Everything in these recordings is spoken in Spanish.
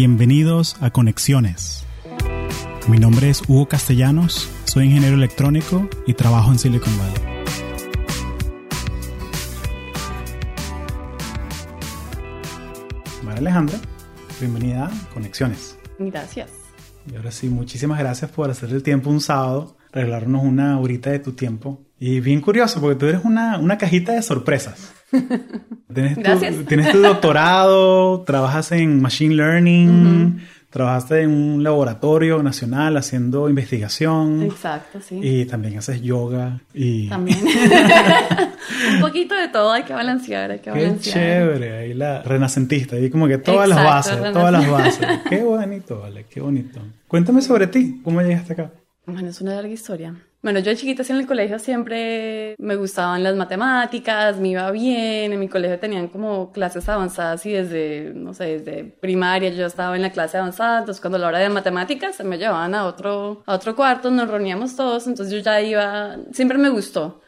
Bienvenidos a Conexiones. Mi nombre es Hugo Castellanos, soy ingeniero electrónico y trabajo en Silicon Valley. Vale, Alejandra, bienvenida a Conexiones. Gracias. Y ahora sí, muchísimas gracias por hacer el tiempo un sábado, regalarnos una horita de tu tiempo. Y bien curioso, porque tú eres una, una cajita de sorpresas. Tienes Gracias. Tu, tienes tu doctorado, trabajas en Machine Learning, trabajaste en un laboratorio nacional haciendo investigación. Exacto, sí. Y también haces yoga y... También. Un poquito de todo, hay que balancear, hay que Qué balancear. chévere, ahí la renacentista, ahí como que todas las bases, todas las bases. Qué bonito, vale, qué bonito. Cuéntame sobre ti, ¿cómo llegaste acá? Bueno, es una larga historia. Bueno, yo de chiquita así en el colegio siempre me gustaban las matemáticas, me iba bien, en mi colegio tenían como clases avanzadas y desde, no sé, desde primaria yo estaba en la clase avanzada, entonces cuando a la hora de matemáticas se me llevaban a otro, a otro cuarto, nos reuníamos todos, entonces yo ya iba, siempre me gustó,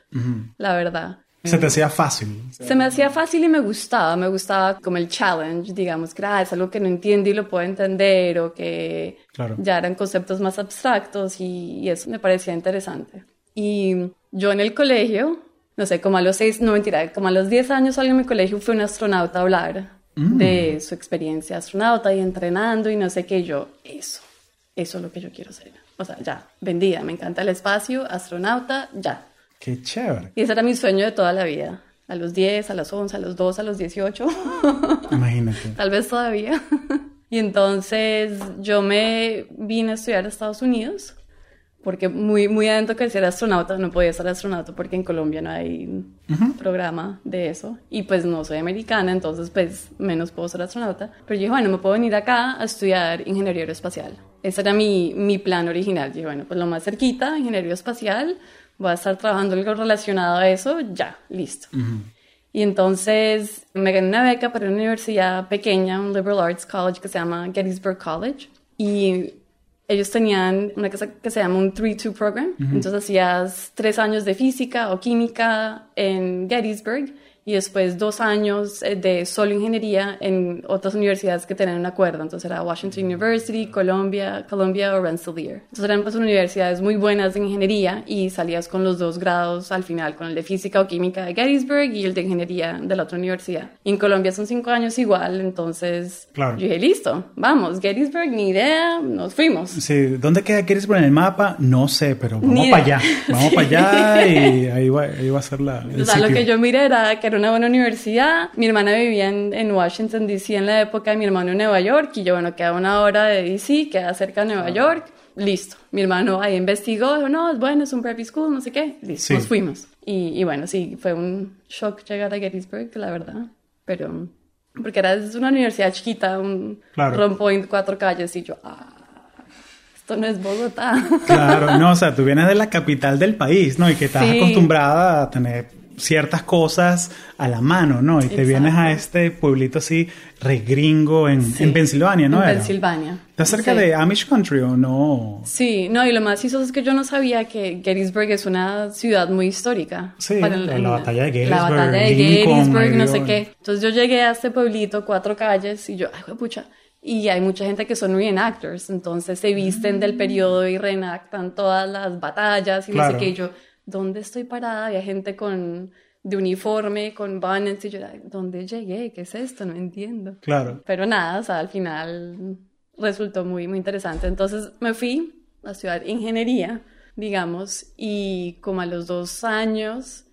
la verdad. Se te hacía fácil. Se me hacía fácil y me gustaba, me gustaba como el challenge, digamos, que ah, es algo que no entiendo y lo puedo entender o que Claro. ya eran conceptos más abstractos y, y eso me parecía interesante. Y yo en el colegio, no sé, como a los seis, no mentira, como a los 10 años alguien en mi colegio fue un astronauta a hablar de su experiencia astronauta y entrenando y no sé qué, yo, eso, eso es lo que yo quiero ser. O sea, ya, vendida, me encanta el espacio, astronauta, ya. Qué chévere. Y ese era mi sueño de toda la vida. A los 10, a los 11, a los 12, a los 18, Imagínate. tal vez todavía. y entonces yo me vine a estudiar a Estados Unidos porque muy, muy adentro que ser astronauta, no podía ser astronauta porque en Colombia no hay programa de eso. Y pues no soy americana, entonces pues menos puedo ser astronauta. Pero yo dije, bueno, me puedo venir acá a estudiar ingeniería aeroespacial. Ese era mi, mi plan original. Yo dije, bueno, pues lo más cerquita, ingeniería espacial, voy a estar trabajando algo relacionado a eso, ya, listo. Y entonces me gané una beca para una universidad pequeña, un liberal arts college que se llama Gettysburg College. Y ellos tenían una cosa que se llama un 3-2 program. Entonces hacías tres años de física o química en Gettysburg y después dos años eh, de solo ingeniería en otras universidades que tenían un acuerdo. Entonces era Washington University, Columbia, Columbia o Rensselaer. Entonces eran pues universidades muy buenas de ingeniería y salías con los dos grados al final, con el de física o química de Gettysburg y el de ingeniería de la otra universidad. Y en Colombia son cinco años igual, entonces Claro. yo dije, listo, vamos, Gettysburg, ni idea, nos fuimos. Sí, ¿dónde queda quieres poner el mapa? No sé, pero vamos para allá. Vamos para allá y ahí va, ahí va a ser la, el O sea, lo sitio. que yo miré era que era una buena universidad. Mi hermana vivía en, en Washington, D.C. en la época de mi hermano en Nueva York. Y yo, bueno, queda una hora de D.C., queda cerca de Nueva York. Listo. Mi hermano ahí investigó, dijo, no, es bueno, es un preppy school, no sé qué. Listo, Sí. nos fuimos. Y, y bueno, sí, fue un shock llegar a Gettysburg, la verdad. Pero, porque era es una universidad chiquita, un Claro. rompo en cuatro calles. Y yo, ah, esto no es Bogotá. Claro, no, o sea, tú vienes de la capital del país, ¿no? Y que estás Sí. acostumbrada a tener ciertas cosas a la mano, ¿no? Y te Exacto. vienes a este pueblito así, regringo en, Sí. en Pensilvania, ¿no? En era? Pensilvania. ¿Estás cerca Sí. de Amish Country o no? Sí, no, y lo más chistoso es que yo no sabía que Gettysburg es una ciudad muy histórica. Sí, el- la en batalla de La Gettysburg, batalla de Lincoln, Gettysburg, no sé qué. Entonces yo llegué a este pueblito, cuatro calles, y yo, ay, pucha. Y hay mucha gente que son reenactors, entonces se visten del periodo y reenactan todas las batallas y Claro. no sé qué. Y yo, ¿dónde estoy parada? Había gente con de uniforme, con banners, y yo, era, ¿dónde llegué? ¿Qué es esto? No entiendo. Claro. Pero nada, o sea, al final resultó muy, muy interesante. Entonces me fui a estudiar ingeniería, digamos, y como a los dos años,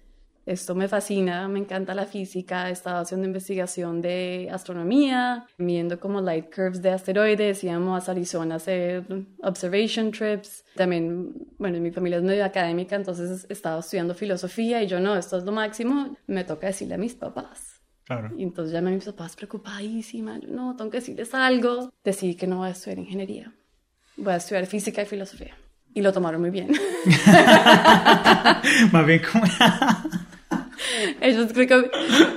esto me fascina, me encanta la física, he estado haciendo investigación de astronomía, viendo como light curves de asteroides, íbamos a Arizona a hacer observation trips. También, bueno, mi familia es medio académica, entonces estaba estudiando filosofía y yo no, esto es lo máximo, me toca decirle a mis papás. Claro. Y entonces llamé a mis papás preocupadísima. Yo, no, tengo que decirles algo. Decidí que no voy a estudiar ingeniería. Voy a estudiar física y filosofía. Y lo tomaron muy bien. Más bien como... Ellos creo que,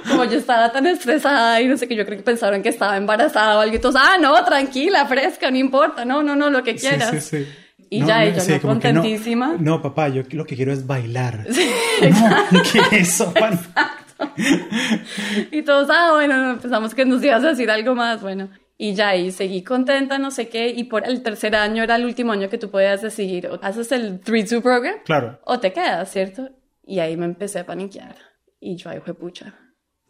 como yo estaba tan estresada y no sé qué, yo creo que pensaron que estaba embarazada o algo. Y todos, ah, no, tranquila, fresca, no importa. No, no, no, lo que Sí, quieras. sí, sí. Y ya ella, ¿no? que no- Contentísima. No, papá, yo lo que quiero es bailar. no, ¿qué es eso? Y todos, ah, bueno, no, pensamos que nos ibas a decir algo más, bueno. Y ya ahí seguí contenta, no sé qué, y por el tercer año era el último año que tú podías decidir, o haces el 3-2 program, claro. o te quedas, ¿cierto? Y ahí me empecé a paniquear. Y yo ahí fue pucha,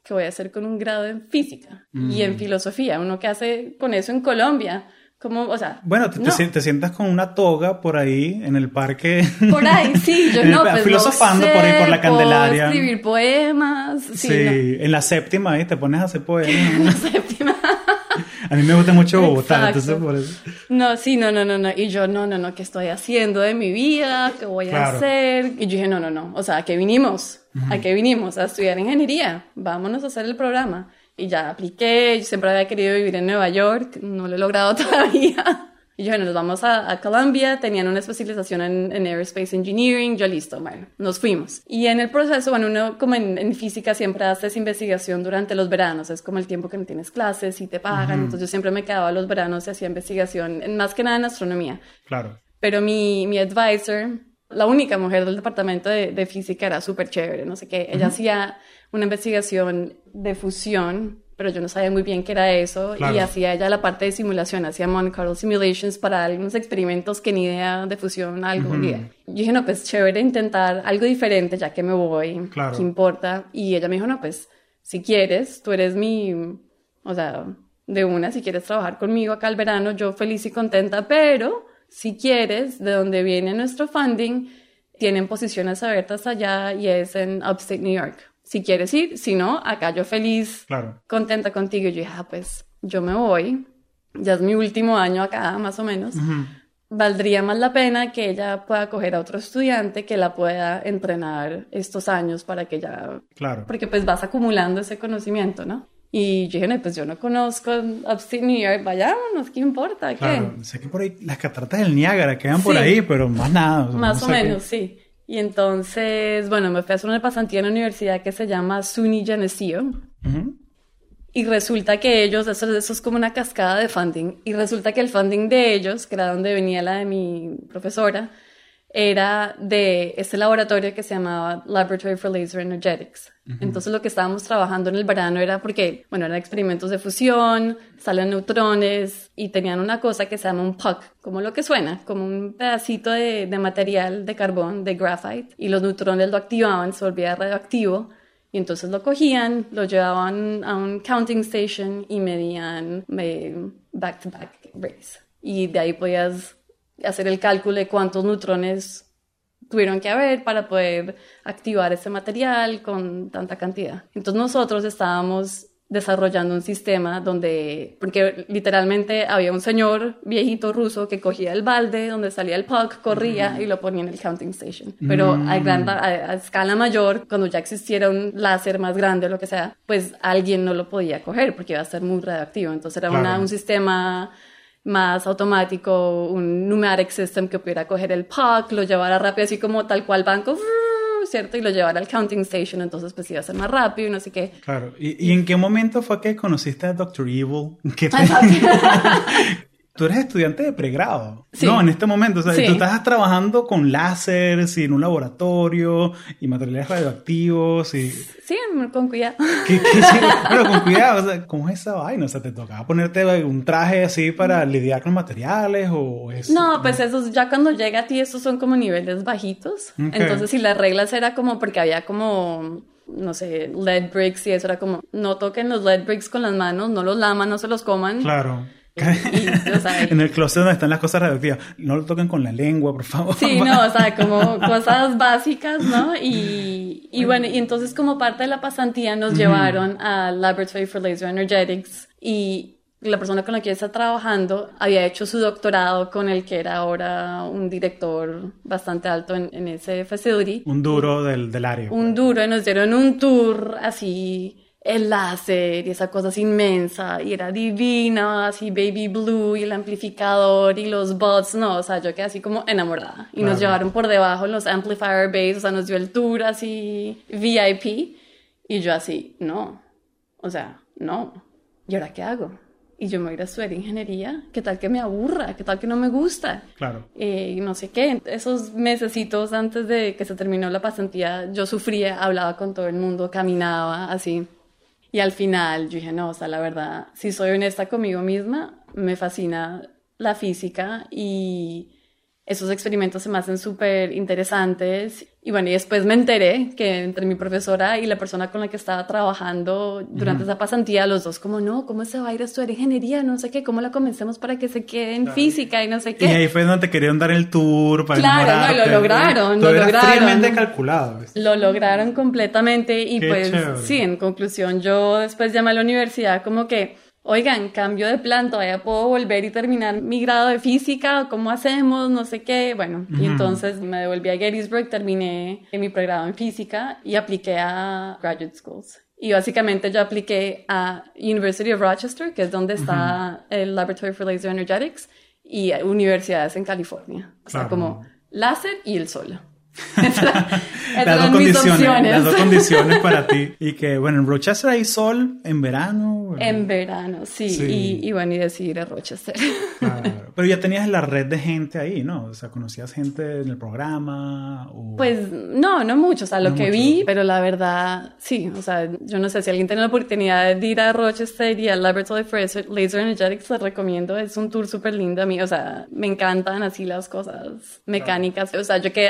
¿qué voy a hacer con un grado en física? Y en filosofía, uno que hace con eso en Colombia, como, o sea, bueno, te, no. te, te, sientas con una toga por ahí en el parque. Por ahí, sí, yo no, pues filosofando no sé, por ahí por la Candelaria. Escribir poemas. Sí, sí no. en la séptima ahí te pones a hacer poemas. en la séptima. A mí me gusta mucho Bogotá, entonces por eso. No, sí, no, no, no, no. Y yo, no, no, no, ¿qué estoy haciendo de mi vida? ¿Qué voy Claro. a hacer? Y yo dije, no, no, no. O sea, ¿a qué vinimos? ¿A qué vinimos? A estudiar ingeniería. Vámonos a hacer el programa. Y ya apliqué. Yo siempre había querido vivir en Nueva York. No lo he logrado todavía. Y yo, bueno, nos vamos a, a Columbia, tenían una especialización en, en Aerospace Engineering, yo listo, bueno, nos fuimos. Y en el proceso, bueno, uno como en, en física siempre haces investigación durante los veranos, es como el tiempo que no tienes clases y te pagan, entonces yo siempre me quedaba los veranos y hacía investigación, más que nada en astronomía. Claro. Pero mi, mi advisor, la única mujer del departamento de, de física, era súper chévere, no sé qué. Ella hacía una investigación de fusión, pero yo no sabía muy bien qué era eso. Claro. Y hacía ella la parte de simulación, hacía Monte Carlo Simulations para algunos experimentos que ni idea de fusión, algo, ni idea. Yo dije, no, pues chévere intentar algo diferente ya que me voy, Claro. ¿qué importa? Y ella me dijo, no, pues si quieres, tú eres mi, o sea, de una, si quieres trabajar conmigo acá al verano, yo feliz y contenta, pero si quieres, de donde viene nuestro funding, tienen posiciones abiertas allá y es en Upstate New York. Si quieres ir, si no, acá yo feliz, Claro. contenta contigo. Y yo dije, ah, pues yo me voy, ya es mi último año acá, más o menos. Valdría más la pena que ella pueda coger a otro estudiante que la pueda entrenar estos años para que ella Claro. porque pues vas acumulando ese conocimiento, ¿no? Y yo dije, no, pues yo no conozco Upstate New York, vayámonos, ¿qué importa? ¿Qué? Claro. Sé que por ahí las cataratas del Niágara quedan por Sí. ahí, pero más nada. sea, Más no o sé qué- menos, sí. Y entonces, bueno, me fui a hacer una pasantía en una universidad que se llama SUNY Geneseo. Y resulta que ellos, eso, eso es como una cascada de funding, y resulta que el funding de ellos, que era donde venía la de mi profesora, era de este laboratorio que se llamaba Laboratory for Laser Energetics. Entonces lo que estábamos trabajando en el verano era porque, bueno, eran experimentos de fusión, salen neutrones y tenían una cosa que se llama un puck, como lo que suena, como un pedacito de, de material de carbón, de graphite, y los neutrones lo activaban, se volvía radioactivo. Y entonces lo cogían, lo llevaban a un counting station y medían back to back rays. Y de ahí podías hacer el cálculo de cuántos neutrones tuvieron que haber para poder activar ese material con tanta cantidad. Entonces nosotros estábamos desarrollando un sistema donde, porque literalmente había un señor viejito ruso que cogía el balde donde salía el puck, corría y lo ponía en el counting station. Pero a, gran, a, a escala mayor, cuando ya existiera un láser más grande o lo que sea, pues alguien no lo podía coger porque iba a ser muy radioactivo. Entonces era una, un sistema más automático, un numeric system que pudiera coger el puck, lo llevara rápido, así como tal cual banco, ¿cierto? Y lo llevara al counting station, entonces pues iba a ser más rápido y no sé qué. Claro. ¿Y, y en qué momento fue que conociste a Dr. Evil? ¿Qué te- Tú eres estudiante de pregrado. Sí. No, en este momento. O sea, Sí. tú estás trabajando con láseres y en un laboratorio y materiales radioactivos y... Sí, con cuidado. ¿Qué, qué sí? Pero con cuidado, o sea, ¿cómo es esa vaina? O sea, ¿te tocaba ponerte un traje así para lidiar con materiales o es...? No, pues esos, ya cuando llega a ti, esos son como niveles bajitos. Entonces, si las reglas era como, porque había como, no sé, lead bricks y eso era como, no toquen los lead bricks con las manos, no los laman, no se los coman. Claro. Y, o sea, en el closet donde están las cosas radioactivas. No lo toquen con la lengua, por favor. Sí, no, o sea, como cosas básicas, ¿no? Y, y bueno, y entonces como parte de la pasantía nos llevaron al Laboratory for Laser Energetics y la persona con la que estaba trabajando había hecho su doctorado con el que era ahora un director bastante alto en, en ese facility. Un duro del, del área. Un duro, y nos dieron un tour así, el láser y esa cosa así inmensa, y era divina, así baby blue, y el amplificador, y los bots, no, o sea, yo quedé así como enamorada. Y nos llevaron por debajo los amplifier bays, o sea, nos dio el tour así VIP, y yo así, no, o sea, no, ¿y ahora qué hago? Y yo me voy a ir a estudiar ingeniería, ¿qué tal que me aburra? ¿Qué tal que no me gusta? Claro. eh, y no sé qué. Esos mesecitos antes de que se terminó la pasantía, yo sufría, hablaba con todo el mundo, caminaba así. Y al final yo dije, no, o sea, la verdad, si soy honesta conmigo misma, me fascina la física y esos experimentos se me hacen súper interesantes. Y bueno, y después me enteré que entre mi profesora y la persona con la que estaba trabajando durante esa pasantía, los dos como, no, ¿cómo se va a ir a estudiar ingeniería? No sé qué, ¿cómo la convencemos para que se quede en física y no sé qué? Y ahí fue donde te querían dar el tour para Claro, no, lo lograron, lo lograron. fríamente calculado. Lo lograron completamente y pues sí, en conclusión, yo después llamé a la universidad como que oigan, cambio de plan, todavía puedo volver y terminar mi grado de física, ¿cómo hacemos? No sé qué. Bueno, y entonces me devolví a Gettysburg, terminé mi pregrado en física y apliqué a graduate schools. Y básicamente yo apliqué a University of Rochester, que es donde está el Laboratory for Laser Energetics, y universidades en California. O sea, como láser y el sol. las, dos condiciones, las dos condiciones para ti. Y que, bueno, en Rochester hay sol en verano. En verano, sí. Y, bueno, y decidir a Rochester. Pero ya tenías la red de gente ahí, ¿no? O sea, ¿conocías gente en el programa? Pues no, no mucho. O sea, lo que vi, pero la verdad, sí. O sea, yo no sé si alguien tiene la oportunidad de ir a Rochester y al Laboratory for Laser Energetics, les recomiendo. Es un tour súper lindo a mí. O sea, me encantan así las cosas mecánicas. O sea, yo que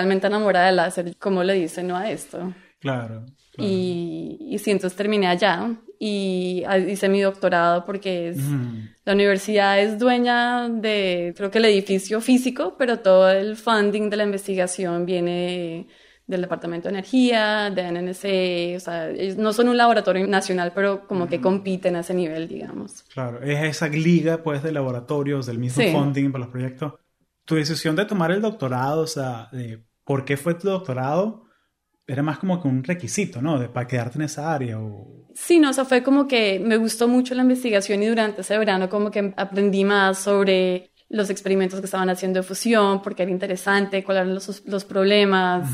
literalmente enamorada del láser, ¿cómo le dice no a esto? Claro. Y, y sí, entonces terminé allá y hice mi doctorado porque es, la universidad es dueña de, creo que el edificio físico, pero todo el funding de la investigación viene del Departamento de Energía, de NNC, o sea, no son un laboratorio nacional, pero como que compiten a ese nivel, digamos. Claro, es esa liga pues de laboratorios, del mismo funding para los proyectos. Tu decisión de tomar el doctorado, o sea, de ¿por qué fue tu doctorado? Era más como que un requisito, ¿no? De, para quedarte en esa área. Sí, no, o sea, fue como que me gustó mucho la investigación y durante ese verano como que aprendí más sobre los experimentos que estaban haciendo de fusión, porque era interesante, cuáles eran los, los problemas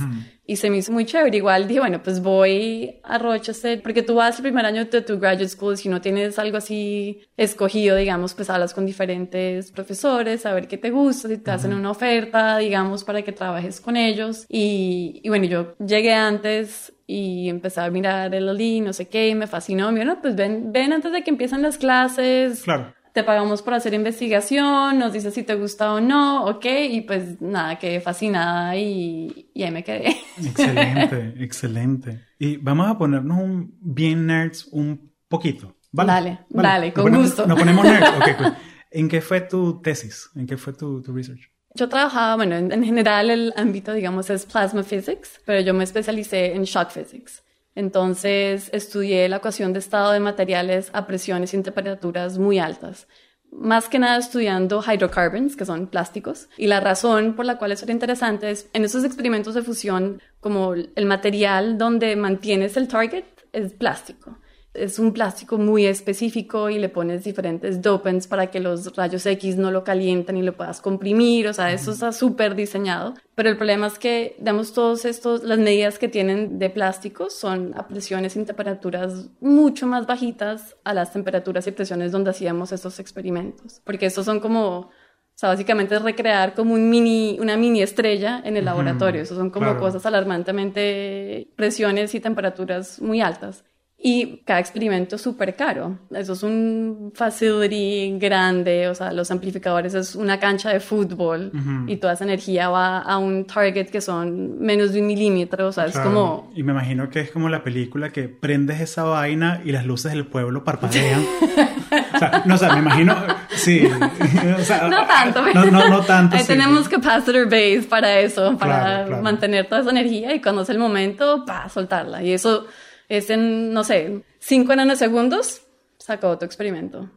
y se me hizo muy chévere. Igual dije, bueno, pues voy a Rochester, porque tú vas el primer año de tu graduate school, si no tienes algo así escogido, digamos, pues hablas con diferentes profesores, a ver qué te gusta, si te hacen una oferta, digamos, para que trabajes con ellos. Y, y bueno, yo llegué antes y empecé a mirar el LLI, no sé qué, y me fascinó. Me dijo, pues ven, ven antes de que empiecen las clases. Claro te pagamos por hacer investigación, nos dices si te gusta o no, ok, y pues nada, quedé fascinada y, y ahí me quedé. Excelente, excelente. Y vamos a ponernos un bien nerds un poquito. ¿vale? Dale, dale, con gusto. Nos ponemos nerds, ok, pues. ¿En qué fue tu tesis? ¿En qué fue tu, tu research? Yo trabajaba, bueno, en, en, general el ámbito, digamos, es plasma physics, pero yo me especialicé en shock physics. Entonces estudié la ecuación de estado de materiales a presiones y temperaturas muy altas. Más que nada estudiando hydrocarbons, que son plásticos. Y la razón por la cual eso era interesante es, en esos experimentos de fusión, como el material donde mantienes el target es plástico es un plástico muy específico y le pones diferentes dopants para que los rayos X no lo calienten y lo puedas comprimir, o sea, eso está súper diseñado. Pero el problema es que, digamos, todos estos, las medidas que tienen de plásticos son a presiones y temperaturas mucho más bajitas a las temperaturas y presiones donde hacíamos estos experimentos. Porque estos son como, o sea, básicamente es recrear como un mini, una mini estrella en el laboratorio. Eso son como cosas alarmantemente presiones y temperaturas muy altas y cada experimento es súper caro. Eso es un facility grande, o sea, los amplificadores es una cancha de fútbol y toda esa energía va a un target que son menos de un milímetro, o sea, es como... Y me imagino que es como la película que prendes esa vaina y las luces del pueblo parpadean. o sea, no sé, me imagino, sí. no tanto. No, no, no tanto. Ahí tenemos capacitor base para eso, para mantener toda esa energía y cuando es el momento, para soltarla. Y eso es en, no sé, cinco nanosegundos, sacó tu experimento.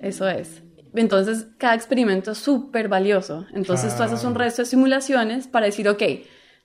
Eso es. Entonces, cada experimento es súper valioso. Entonces, tú haces un resto de simulaciones para decir, ok,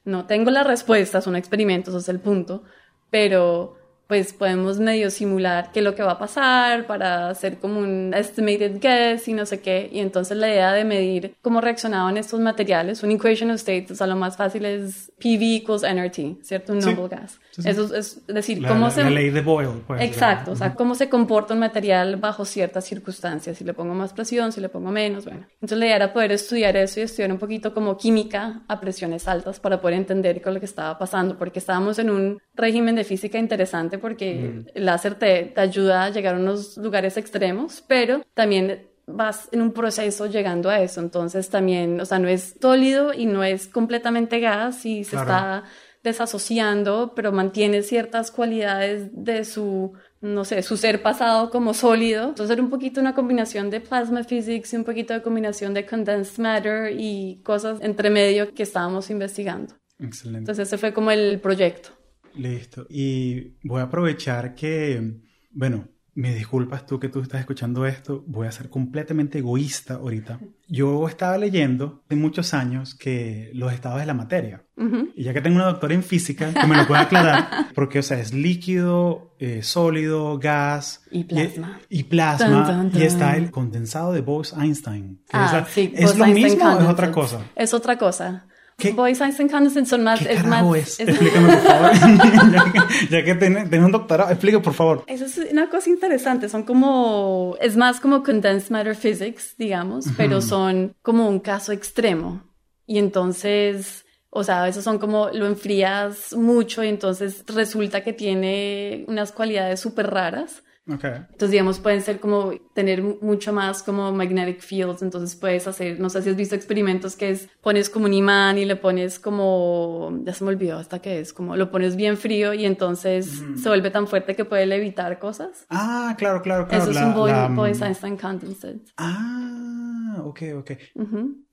no tengo la respuesta, son experimentos, eso es el punto, pero pues podemos medio simular qué es lo que va a pasar para hacer como un estimated guess y no sé qué. Y entonces la idea de medir cómo reaccionaban estos materiales, un equation of state, o sea, lo más fácil es PV equals nRT, ¿cierto? Un noble gas. Eso es decir, cómo se... La ley de Boyle, pues. Exacto, o sea, cómo se comporta un material bajo ciertas circunstancias. Si le pongo más presión, si le pongo menos, bueno. Entonces la idea era poder estudiar eso y estudiar un poquito como química a presiones altas para poder entender es lo que estaba pasando, porque estábamos en un régimen de física interesante porque el láser te, te ayuda a llegar a unos lugares extremos, pero también vas en un proceso llegando a eso. Entonces también, o sea, no es sólido y no es completamente gas y se está desasociando, pero mantiene ciertas cualidades de su, no sé, su ser pasado como sólido. Entonces era un poquito una combinación de plasma physics y un poquito de combinación de condensed matter y cosas entre medio que estábamos investigando. Excelente. Entonces ese fue como el proyecto. Listo. Y voy a aprovechar que, bueno, me disculpas tú que tú estás escuchando esto, voy a ser completamente egoísta ahorita. Yo estaba leyendo hace muchos años que los estados de la materia, y ya que tengo una doctora en física, que me lo puede aclarar, porque, o sea, es líquido, eh, sólido, gas y plasma. Y, plasma, y está el condensado de Bose-Einstein. Ah, sí, ¿Es lo mismo o es otra cosa? Es otra cosa. ¿Qué, Bose-Einstein Condensate son más... ¿Qué es más, es? Explícame, por favor. ya que, tienes, un doctorado, explique, por favor. Eso es una cosa interesante. Son como... Es más como condensed matter physics, digamos, pero son como un caso extremo. Y entonces... O sea, veces son como lo enfrías mucho y entonces resulta que tiene unas cualidades súper raras. Entonces, digamos, pueden ser como tener mucho más como magnetic fields. Entonces puedes hacer, no sé si has visto experimentos que es, pones como un imán y le pones como, ya se me olvidó hasta que es, como lo pones bien frío y entonces se vuelve tan fuerte que puede levitar cosas. Ah, claro, claro, claro. Eso es un Bose-Einstein condensate. Ah, ok, ok.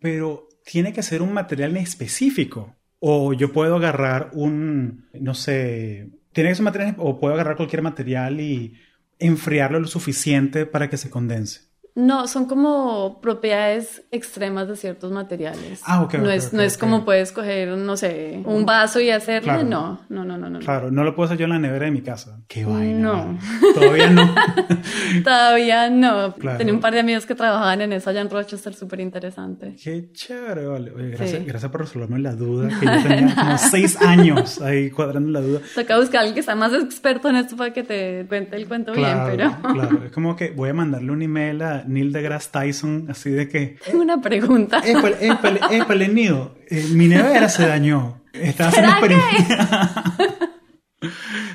Pero tiene que ser un material específico. O yo puedo agarrar un, no sé, tiene que ser un material, o puedo agarrar cualquier material y enfriarlo lo suficiente para que se condense. No, son como propiedades extremas de ciertos materiales. Ah, ok. No es, no es como puedes coger, no sé, un vaso y hacerle. No, no, no, no, no. Claro, no lo puedo hacer yo en la nevera de mi casa. Qué vaina. No. Todavía no. Todavía no. Tenía un par de amigos que trabajaban en eso allá en Rochester, súper interesante. Qué chévere, vale. Oye, gracias, gracias por resolverme la duda, que yo tenía como seis años ahí cuadrando la duda. Toca buscar a alguien que sea más experto en esto para que te cuente el cuento bien, pero... claro, es como que voy a mandarle un email a Neil deGrasse Tyson, así de que... Tengo una pregunta. Épale, épale, épale, Neil, eh, mi nevera se dañó. Estás haciendo experimento.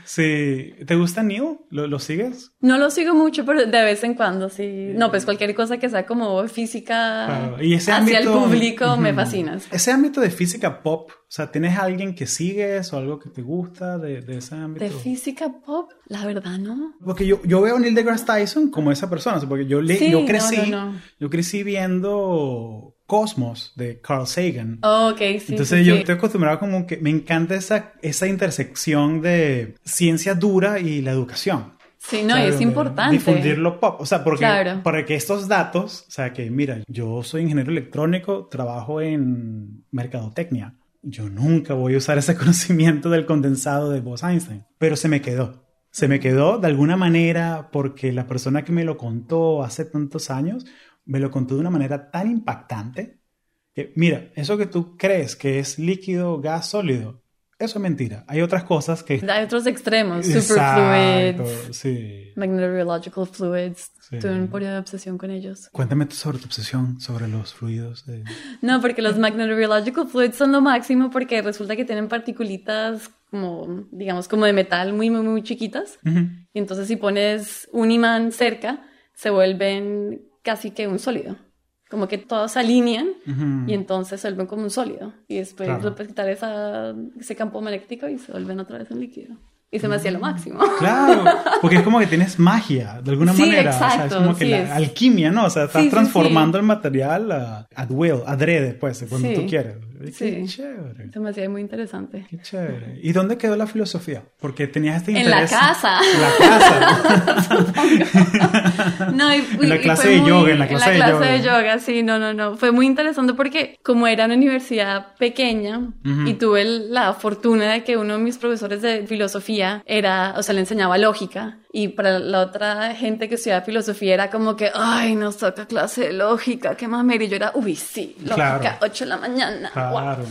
Sí. ¿Te gusta Neil? ¿Lo, sigues? No lo sigo mucho, pero de vez en cuando sí. No, pues cualquier cosa que sea como física y ese hacia el público me fascina. Ese ámbito de física pop, o sea, ¿tienes alguien que sigues o algo que te gusta de, de ese ámbito? ¿De física pop? La verdad, no. Porque yo, yo veo a Neil deGrasse Tyson como esa persona, porque yo, le, yo crecí, yo crecí viendo Cosmos de Carl Sagan. Oh, ok, sí. Entonces yo estoy acostumbrado como que me encanta esa, esa intersección de ciencia dura y la educación. Sí, no, y es importante. Difundirlo pop. O sea, porque para que estos datos, o sea, que mira, yo soy ingeniero electrónico, trabajo en mercadotecnia. Yo nunca voy a usar ese conocimiento del condensado de Bose-Einstein, pero se me quedó. Se me quedó de alguna manera porque la persona que me lo contó hace tantos años me lo contó de una manera tan impactante que, mira, eso que tú crees que es líquido, gas, sólido, eso es mentira. Hay otras cosas que... Hay otros extremos, superfluids, sí. magnetobiological fluids. Tuve un periodo de obsesión con ellos. Cuéntame sobre tu obsesión sobre los fluidos. No, porque los magnetobiological fluids son lo máximo porque resulta que tienen particulitas como, digamos, como de metal muy, muy, muy chiquitas. Y entonces si pones un imán cerca, se vuelven casi que un sólido. Como que todos se alinean y entonces se vuelven como un sólido. Y después puedes quitar esa, ese campo magnético y se vuelven otra vez un líquido. Y se me hacía lo mm. máximo. Claro, porque es como que tienes magia, de alguna manera. Exacto, o sea, es como que la alquimia, ¿no? O sea, estás transformando el material a, at will, adrede, pues, cuando tú quieres. Qué chévere. Se me hacía muy interesante. Qué chévere. ¿Y dónde quedó la filosofía? Porque tenías este interés. En la casa. En la casa. no, y, en la clase de yoga, en la clase, en la clase de, yoga. sí, no, no, no. Fue muy interesante porque como era una universidad pequeña y tuve la fortuna de que uno de mis profesores de filosofía era, o sea, le enseñaba lógica y para la otra gente que estudiaba filosofía era como que, ay, nos toca clase de lógica, qué más Y yo era, uy, sí, lógica, 8 de la mañana. Claro.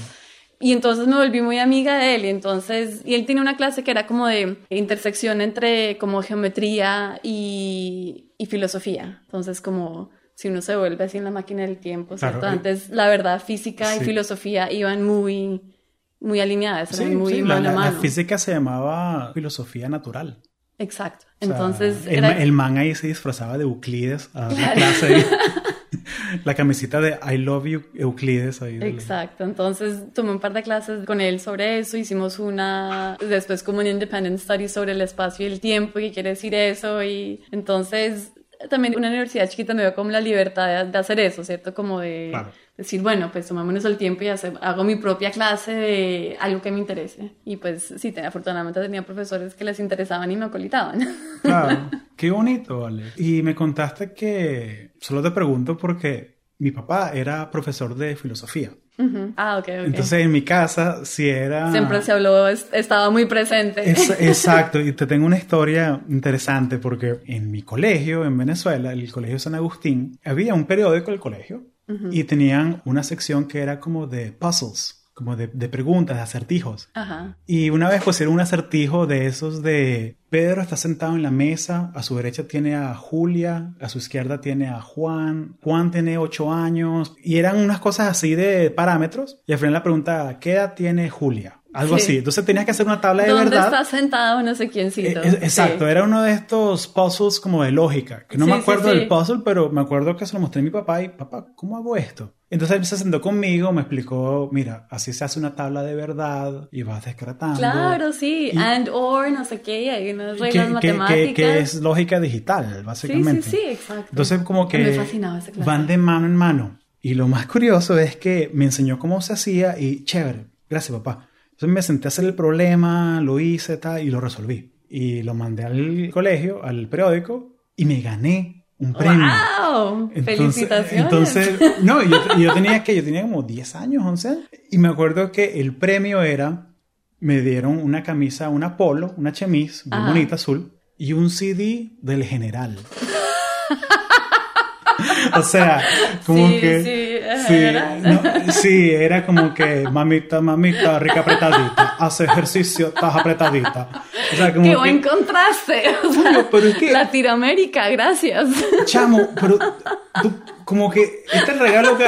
Y entonces me volví muy amiga de él y entonces, y él tiene una clase que era como de intersección entre como geometría y, y filosofía. Entonces como si uno se vuelve así en la máquina del tiempo, ¿cierto? Antes la verdad física y filosofía iban muy muy alineadas, Sí, muy sí, mano la, a la- la mano. física se llamaba filosofía natural. Exacto. O sea, Entonces, el, man ahí se disfrazaba de Euclides a la clase. la camiseta de I love you Euclides ahí. Exacto, entonces tomé un par de clases con él sobre eso, hicimos una, después como un independent study sobre el espacio y el tiempo, y qué quiere decir eso, y entonces también una universidad chiquita me dio como la libertad de, de hacer eso, ¿cierto? Como de Claro. decir, bueno, pues tomémonos el tiempo y hacer- hago mi propia clase de algo que me interese. Y pues sí, te- afortunadamente tenía profesores que les interesaban y me acolitaban. Claro, qué bonito, vale. Y me contaste que, solo te pregunto porque mi papá era profesor de filosofía. Ah, ok, ok. Entonces en mi casa sí era... Siempre se habló, es- estaba muy presente. Es- exacto, y te tengo una historia interesante porque en mi colegio, en Venezuela, el Colegio San Agustín, había un periódico del colegio y tenían una sección que era como de puzzles, como de, de preguntas, de acertijos. Ajá. Y una vez pusieron un acertijo de esos de Pedro está sentado en la mesa, a su derecha tiene a Julia, a su izquierda tiene a Juan, Juan tiene ocho años, y eran unas cosas así de parámetros, y al final la pregunta, ¿qué edad tiene Julia? Algo Sí. así. Entonces tenías que hacer una tabla de ¿Dónde verdad. está sentado no sé quiéncito? Eh, Exacto, Sí. era uno de estos puzzles como de lógica, que no Sí, me acuerdo del puzzle, pero me acuerdo que se lo mostré a mi papá y, papá, ¿cómo hago esto? Entonces él se sentó conmigo, me explicó, mira, así se hace una tabla de verdad y vas descartando. Claro, sí. Y- And, or, no sé qué, y hay unas reglas que- matemáticas. que- que es lógica digital, sí, básicamente. sí, sí, exacto. Entonces como que Me fascinaba esa clase. van de mano en mano. Y lo más curioso es que me enseñó cómo se hacía y chévere, gracias papá. Entonces me senté a hacer el problema, lo hice tal, y lo resolví. Y lo mandé al colegio, al periódico, y me gané un premio. ¡Wow! Entonces, ¡Felicitaciones! Entonces, no, yo, yo tenía que, yo tenía como 10 años, 11, y me acuerdo que el premio era, me dieron una camisa, una polo, una chemise, muy Ajá. bonita, azul, y un CD del general. o sea, como Sí, que... sí, Sí, era. no, sí, era como que mamita, mamita, rica apretadita, hace ejercicio, estás apretadita. O sea, como ¡Qué que, buen contraste! O sea, pero es que- Latinoamérica, gracias. Chamo, pero tú, como que este regalo que...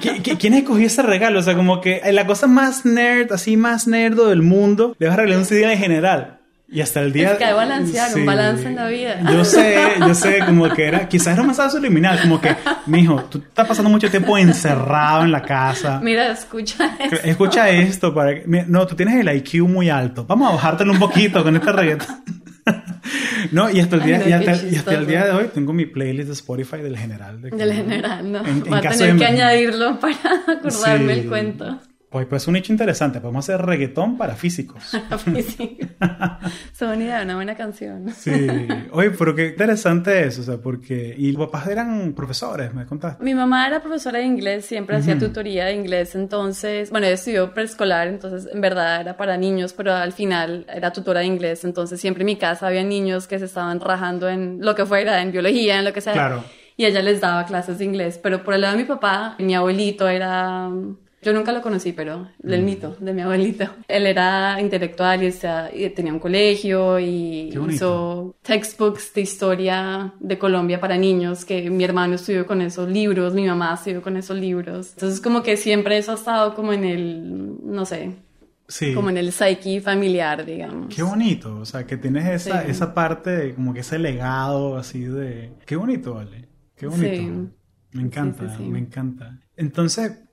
¿Qui- qui- ¿Quién escogió ese regalo? O sea, como que la cosa más nerd, así más nerdo del mundo, le vas a regalar un CD en general. Y hasta el día... Es que hay balancear, un balance en la vida. Yo sé, yo sé, como que era... Quizás era un mensaje subliminal, como que, mijo, tú estás pasando mucho tiempo encerrado en la casa. Mira, escucha eso. Escucha esto para que- mira, No, tú tienes el IQ muy alto. Vamos a bajártelo un poquito con este reggaetón. no, y hasta el Ay, día, no, y hasta, qué y hasta el día de hoy tengo mi playlist de Spotify del general. de que- Del general, ¿no? En- en Voy a tener de que añadirlo para acordarme Sí. el cuento. Pues, pues es un hecho interesante. Podemos hacer reggaetón para físicos. Sí. Son una idea, una buena canción. Sí. Oye, pero qué interesante eso. O sea, porque... Y los papás eran profesores, me contaste. Mi mamá era profesora de inglés, siempre hacía tutoría de inglés, entonces, bueno, ella estudió preescolar, entonces en verdad era para niños, pero al final era tutora de inglés, entonces siempre en mi casa había niños que se estaban rajando en lo que fuera, en biología, en lo que sea. Claro. Y ella les daba clases de inglés, pero por el lado de mi papá, mi abuelito era... Yo nunca lo conocí, pero del Mm. mito, de mi abuelito. Él era intelectual y, o sea, y tenía un colegio y hizo textbooks de historia de Colombia para niños, que mi hermano estudió con esos libros, mi mamá estudió con esos libros. Entonces como que siempre eso ha estado como en el, no sé, Sí. como en el psyche familiar, digamos. Qué bonito. O sea, que tienes esa, Sí. esa parte, como que ese legado así de... Qué bonito, vale. Qué bonito. Sí. Me encanta, me encanta. Entonces,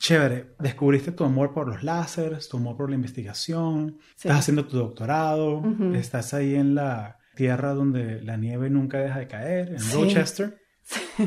chévere. Descubriste tu amor por los láseres, tu amor por la investigación. Sí. Estás haciendo tu doctorado. Estás ahí en la tierra donde la nieve nunca deja de caer, en Sí. Rochester.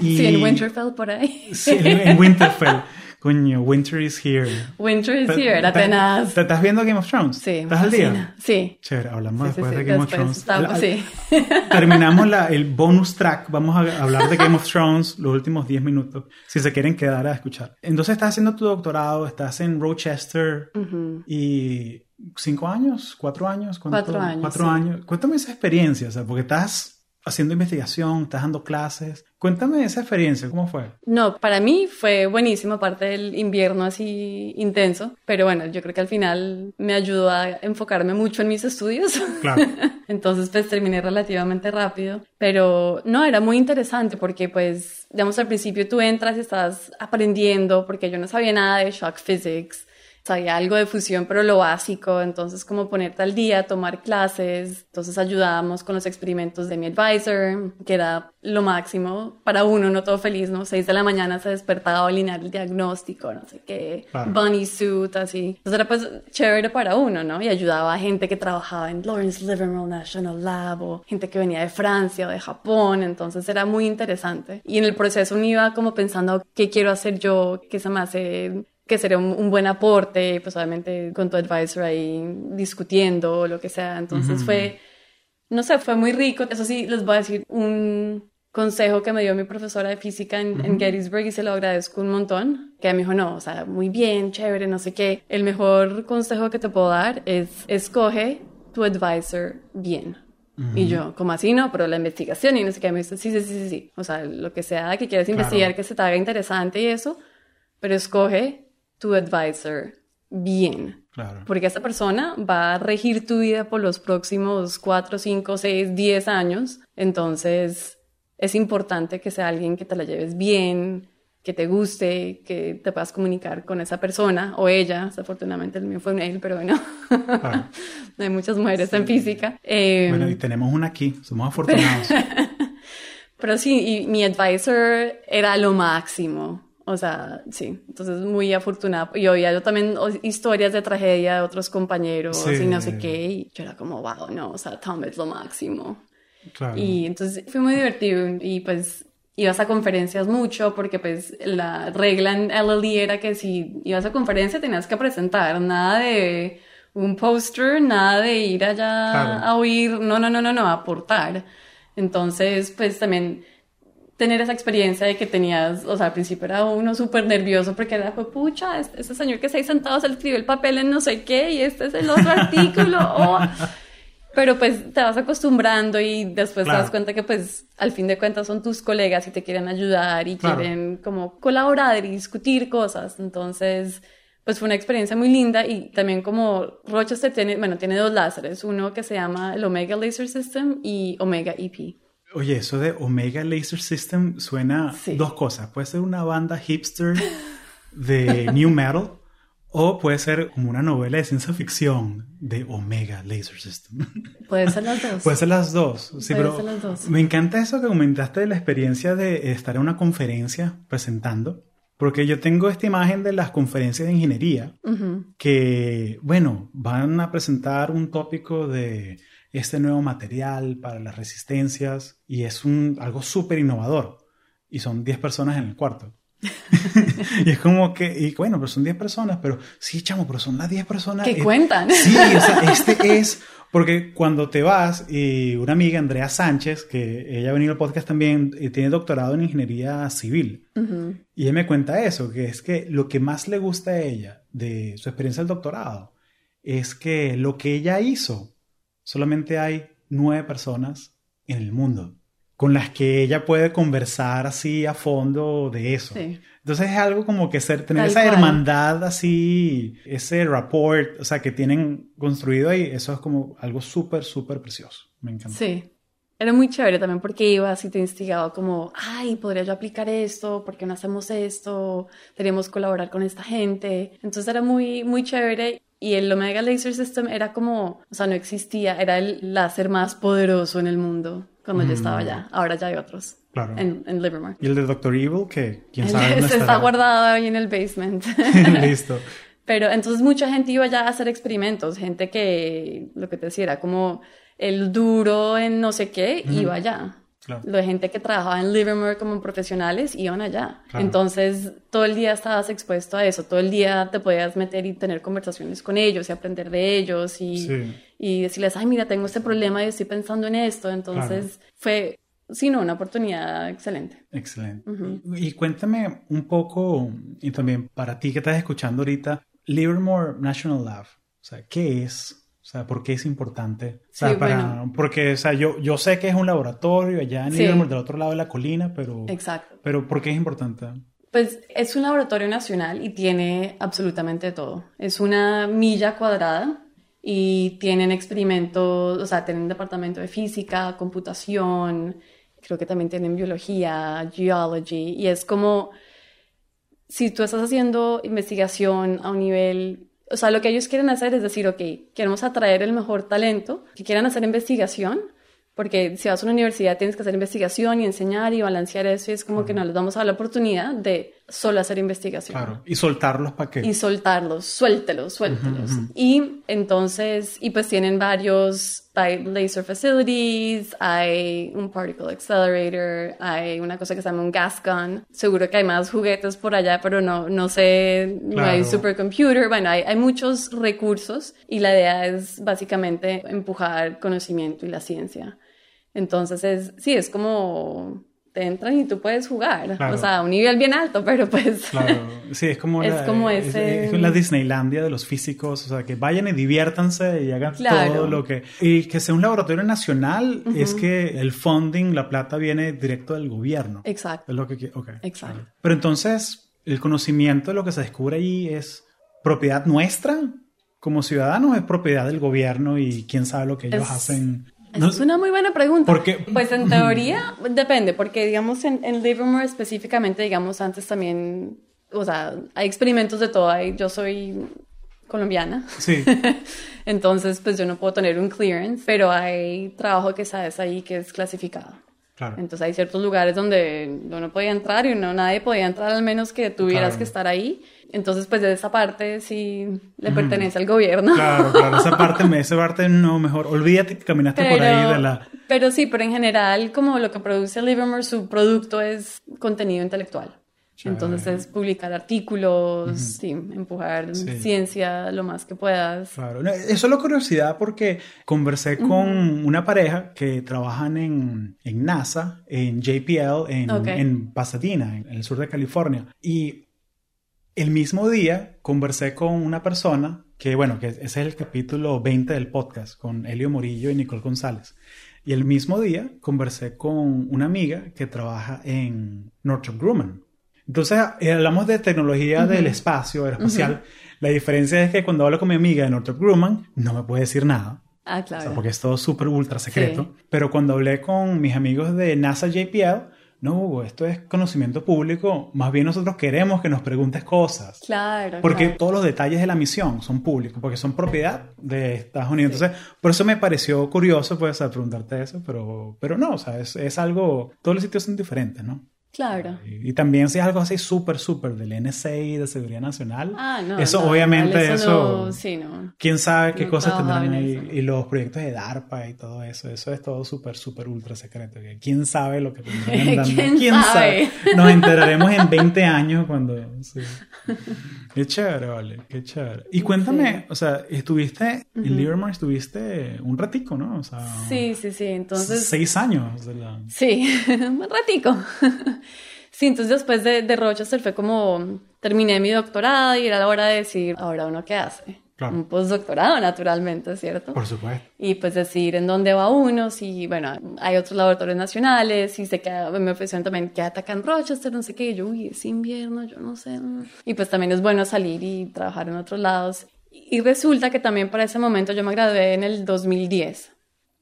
Sí, en Winterfell por ahí. Sí, en, en Winterfell. Coño, Winter is here. Winter is here, era ¿Te- tenaz. ¿Te estás viendo Game of Thrones? Sí, ¿Estás al día? Sí. Chévere, hablamos Sí, después sí, de Game después of Thrones. sí. Terminamos la- el bonus track. Vamos a hablar de Game of Thrones los últimos 10 minutos, si se quieren quedar a escuchar. Entonces estás haciendo tu doctorado, estás en Rochester y cinco años, cuatro años, ¿Cuánto? Cuatro años, Cuatro sí. años. Cuéntame esa experiencia, o sea, porque estás haciendo investigación, estás dando clases. Cuéntame esa experiencia, ¿cómo fue? No, para mí fue buenísimo, aparte del invierno así intenso, pero bueno, yo creo que al final me ayudó a enfocarme mucho en mis estudios. Claro. Entonces, pues terminé relativamente rápido, pero no, era muy interesante porque, pues, digamos, al principio tú entras y estás aprendiendo, porque yo no sabía nada de shock physics, sabía algo de fusión, pero lo básico, entonces como ponerte al día, tomar clases, entonces ayudábamos con los experimentos de mi advisor, que era lo máximo para uno, no todo feliz, ¿no? Seis de la mañana se despertaba a alinear el diagnóstico, no sé qué, bunny suit, así. Entonces era pues chévere para uno, ¿no? Y ayudaba a gente que trabajaba en Lawrence Livermore National Lab o gente que venía de Francia o de Japón, entonces era muy interesante. Y en el proceso uno iba como pensando, ¿qué quiero hacer yo? ¿Qué se me hace que sería un, buen aporte, pues obviamente con tu advisor ahí discutiendo o lo que sea. Entonces fue, no sé, fue muy rico. Eso sí, les voy a decir un consejo que me dio mi profesora de física en, Gettysburg y se lo agradezco un montón, que me dijo, no, o sea, muy bien, chévere, no sé qué. El mejor consejo que te puedo dar es escoge tu advisor bien. Y yo, como así no, pero la investigación y no sé qué, me dice, sí, sí, sí, sí, sí. O sea, lo que sea que quieras investigar, que se te haga interesante y eso, pero escoge tu advisor bien. Claro. Porque esa persona va a regir tu vida por los próximos 4, 5, 6, 10 años. Entonces, es importante que sea alguien que te la lleves bien, que te guste, que te puedas comunicar con esa persona o ella. Afortunadamente el mío fue un él, pero bueno, hay muchas mujeres en física. Eh, bueno, y tenemos una aquí, somos afortunados. pero sí, y mi advisor era lo máximo. O sea, sí, entonces muy afortunada. Y oía yo también historias de tragedia de otros compañeros y no sé qué, y yo era como, wow, no, o sea, Tom es lo máximo. Claro. Y entonces fue muy divertido y pues ibas a conferencias mucho porque pues la regla en LLD era que si ibas a conferencia tenías que presentar, nada de un poster, nada de ir allá a oír, no, no, no, no, no, aportar. Entonces, pues también tener esa experiencia de que tenías, o sea, al principio era uno súper nervioso porque era, pues, pucha, este, este, señor que está ahí sentado se escribió el papel en no sé qué y este es el otro artículo, oh. pero pues te vas acostumbrando y después te das cuenta que pues al fin de cuentas son tus colegas y te quieren ayudar y quieren como colaborar y discutir cosas, entonces pues fue una experiencia muy linda y también como Rochester tiene, bueno, tiene dos láseres, uno que se llama el Omega Laser System y Omega EP. Oye, eso de Omega Laser System suena dos cosas. Puede ser una banda hipster de new metal o puede ser como una novela de ciencia ficción de Omega Laser System. Puede ser las dos. Puede ser las dos. Sí, pero ser las dos. Me encanta eso que comentaste de la experiencia de estar en una conferencia presentando. Porque yo tengo esta imagen de las conferencias de ingeniería que, bueno, van a presentar un tópico de este nuevo material para las resistencias y es un, algo súper innovador. Y son 10 personas en el cuarto. y es como que, y bueno, pero son 10 personas, pero sí, chamo, pero son las 10 personas. Que cuentan. Sí, o sea, este es, porque cuando te vas, y una amiga, Andrea Sánchez, que ella ha venido al podcast también, eh, tiene doctorado en ingeniería civil. Y ella me cuenta eso, que es que lo que más le gusta a ella de su experiencia del doctorado es que lo que ella hizo solamente hay nueve personas en el mundo con las que ella puede conversar así a fondo de eso. Entonces es algo como que ser, tener esa hermandad así, ese rapport, o sea, que tienen construido ahí, eso es como algo súper, súper precioso. Me encanta. Sí. Era muy chévere también porque ibas y te instigaba como, ay, podría yo aplicar esto, ¿por qué no hacemos esto? Deberíamos colaborar con esta gente. Entonces era muy, muy chévere y el Omega Laser System era como, o sea, no existía, era el láser más poderoso en el mundo cuando yo estaba mm. allá. Ahora ya hay otros. Claro. En, en, Livermore. ¿Y el de Doctor Evil? Que quién sabe. Se está guardado ahí en el basement. Listo. Pero entonces mucha gente iba ya a hacer experimentos, gente que, lo que te decía, era como el duro en no sé qué, iba allá. La gente que trabajaba en Livermore como profesionales iban allá. Entonces, todo el día estabas expuesto a eso. Todo el día te podías meter y tener conversaciones con ellos y aprender de ellos y, y decirles, ay, mira, tengo este problema y estoy pensando en esto. Entonces, fue, sí, no, una oportunidad excelente. Excelente. Y cuéntame un poco, y también para ti que estás escuchando ahorita, Livermore National Lab. O sea, ¿qué es? Sea, ¿por qué es importante? O sea, para, Porque, o sea, yo, yo sé que es un laboratorio allá en del otro lado de la colina, pero... Exacto. Pero ¿por qué es importante? Pues es un laboratorio nacional y tiene absolutamente todo. Es una milla cuadrada y tienen experimentos, o sea, tienen departamento de física, computación, creo que también tienen biología, geology, y es como si tú estás haciendo investigación a un nivel O sea, lo que ellos quieren hacer es decir, ok, queremos atraer el mejor talento, que quieran hacer investigación, porque si vas a una universidad tienes que hacer investigación y enseñar y balancear eso y es como que no les vamos a dar la oportunidad de solo hacer investigación. Claro, y soltarlos para qué. Y soltarlos, suéltelos, suéltelos. Y entonces, y pues tienen varios, hay laser facilities, hay un particle accelerator, hay una cosa que se llama un gas gun. Seguro que hay más juguetes por allá, pero no, no sé, no hay supercomputer. Bueno, hay, hay muchos recursos y la idea es básicamente empujar conocimiento y la ciencia. Entonces, es, sí, es como te entran y tú puedes jugar. O sea, a un nivel bien alto, pero pues... Claro, sí, es como, es la, como ese... es, la Disneylandia de los físicos, o sea, que vayan y diviértanse y hagan todo lo que... Y que sea un laboratorio nacional, es que el funding, la plata viene directo del gobierno. Exacto. Es lo que... Okay. Exacto. Pero entonces, el conocimiento de lo que se descubre allí es propiedad nuestra como ciudadanos, es propiedad del gobierno y quién sabe lo que ellos hacen es una muy buena pregunta. Porque, pues en teoría depende, porque digamos en, en, Livermore específicamente, digamos antes también, o sea, hay experimentos de todo. Hay, yo soy colombiana. Sí. Entonces, pues yo no puedo tener un clearance, pero hay trabajo que sabes ahí que es clasificado. Claro. Entonces hay ciertos lugares donde no podía entrar y no nadie podía entrar al menos que tuvieras que estar ahí. Entonces, pues de esa parte sí le pertenece al gobierno. Claro, claro, esa parte, esa parte no, mejor, olvídate que caminaste por ahí de la... Pero sí, pero en general, como lo que produce Livermore, su producto es contenido intelectual. Entonces es publicar artículos, sí, empujar ciencia lo más que puedas. Claro, eso es la curiosidad porque conversé con una pareja que trabajan en, en NASA, en JPL, en, en Pasadena, en el sur de California. Y el mismo día conversé con una persona que, bueno, que ese es el capítulo 20 del podcast con Elio Morillo y Nicole González. Y el mismo día conversé con una amiga que trabaja en Northrop Grumman. Entonces, eh, hablamos de tecnología del espacio, aeroespacial. La diferencia es que cuando hablo con mi amiga de Northrop Grumman, no me puede decir nada. Ah, claro. porque es todo súper ultra secreto. Pero cuando hablé con mis amigos de NASA JPL, no, Hugo, esto es conocimiento público. Más bien nosotros queremos que nos preguntes cosas. Claro. Porque todos los detalles de la misión son públicos, porque son propiedad de Estados Unidos. Entonces, por eso me pareció curioso, pues, preguntarte eso, pero, pero no, o sea, es, es algo, todos los sitios son diferentes, ¿no? Claro. Y, también si es algo así súper, súper del NSA de Seguridad Nacional. Ah, no. Eso obviamente, eso... No, sí, no. ¿Quién sabe qué cosas tendrán ahí? Y los proyectos de DARPA y todo eso. Eso es todo súper, súper ultra secreto. ¿Quién sabe lo que tendrán ¿Quién, ¿Quién sabe? Nos enteraremos en 20 años cuando... Sí. Qué chévere, vale. Qué chévere. Y cuéntame, o sea, estuviste en Livermore, estuviste un ratico, ¿no? O sea, sí, sí, sí. Entonces... Seis años de la... Sí, un ratico. Sí, entonces después de, de Rochester fue como terminé mi doctorado y era la hora de decir, ahora uno qué hace. Claro. Un postdoctorado, naturalmente, ¿cierto? Por supuesto. Y pues decir en dónde va uno, si, bueno, hay otros laboratorios nacionales, si se queda, me ofrecieron también, quédate acá en Rochester, no sé qué, y yo, uy, es invierno, yo no sé. Y pues también es bueno salir y trabajar en otros lados. Y resulta que también para ese momento yo me gradué en el 2010.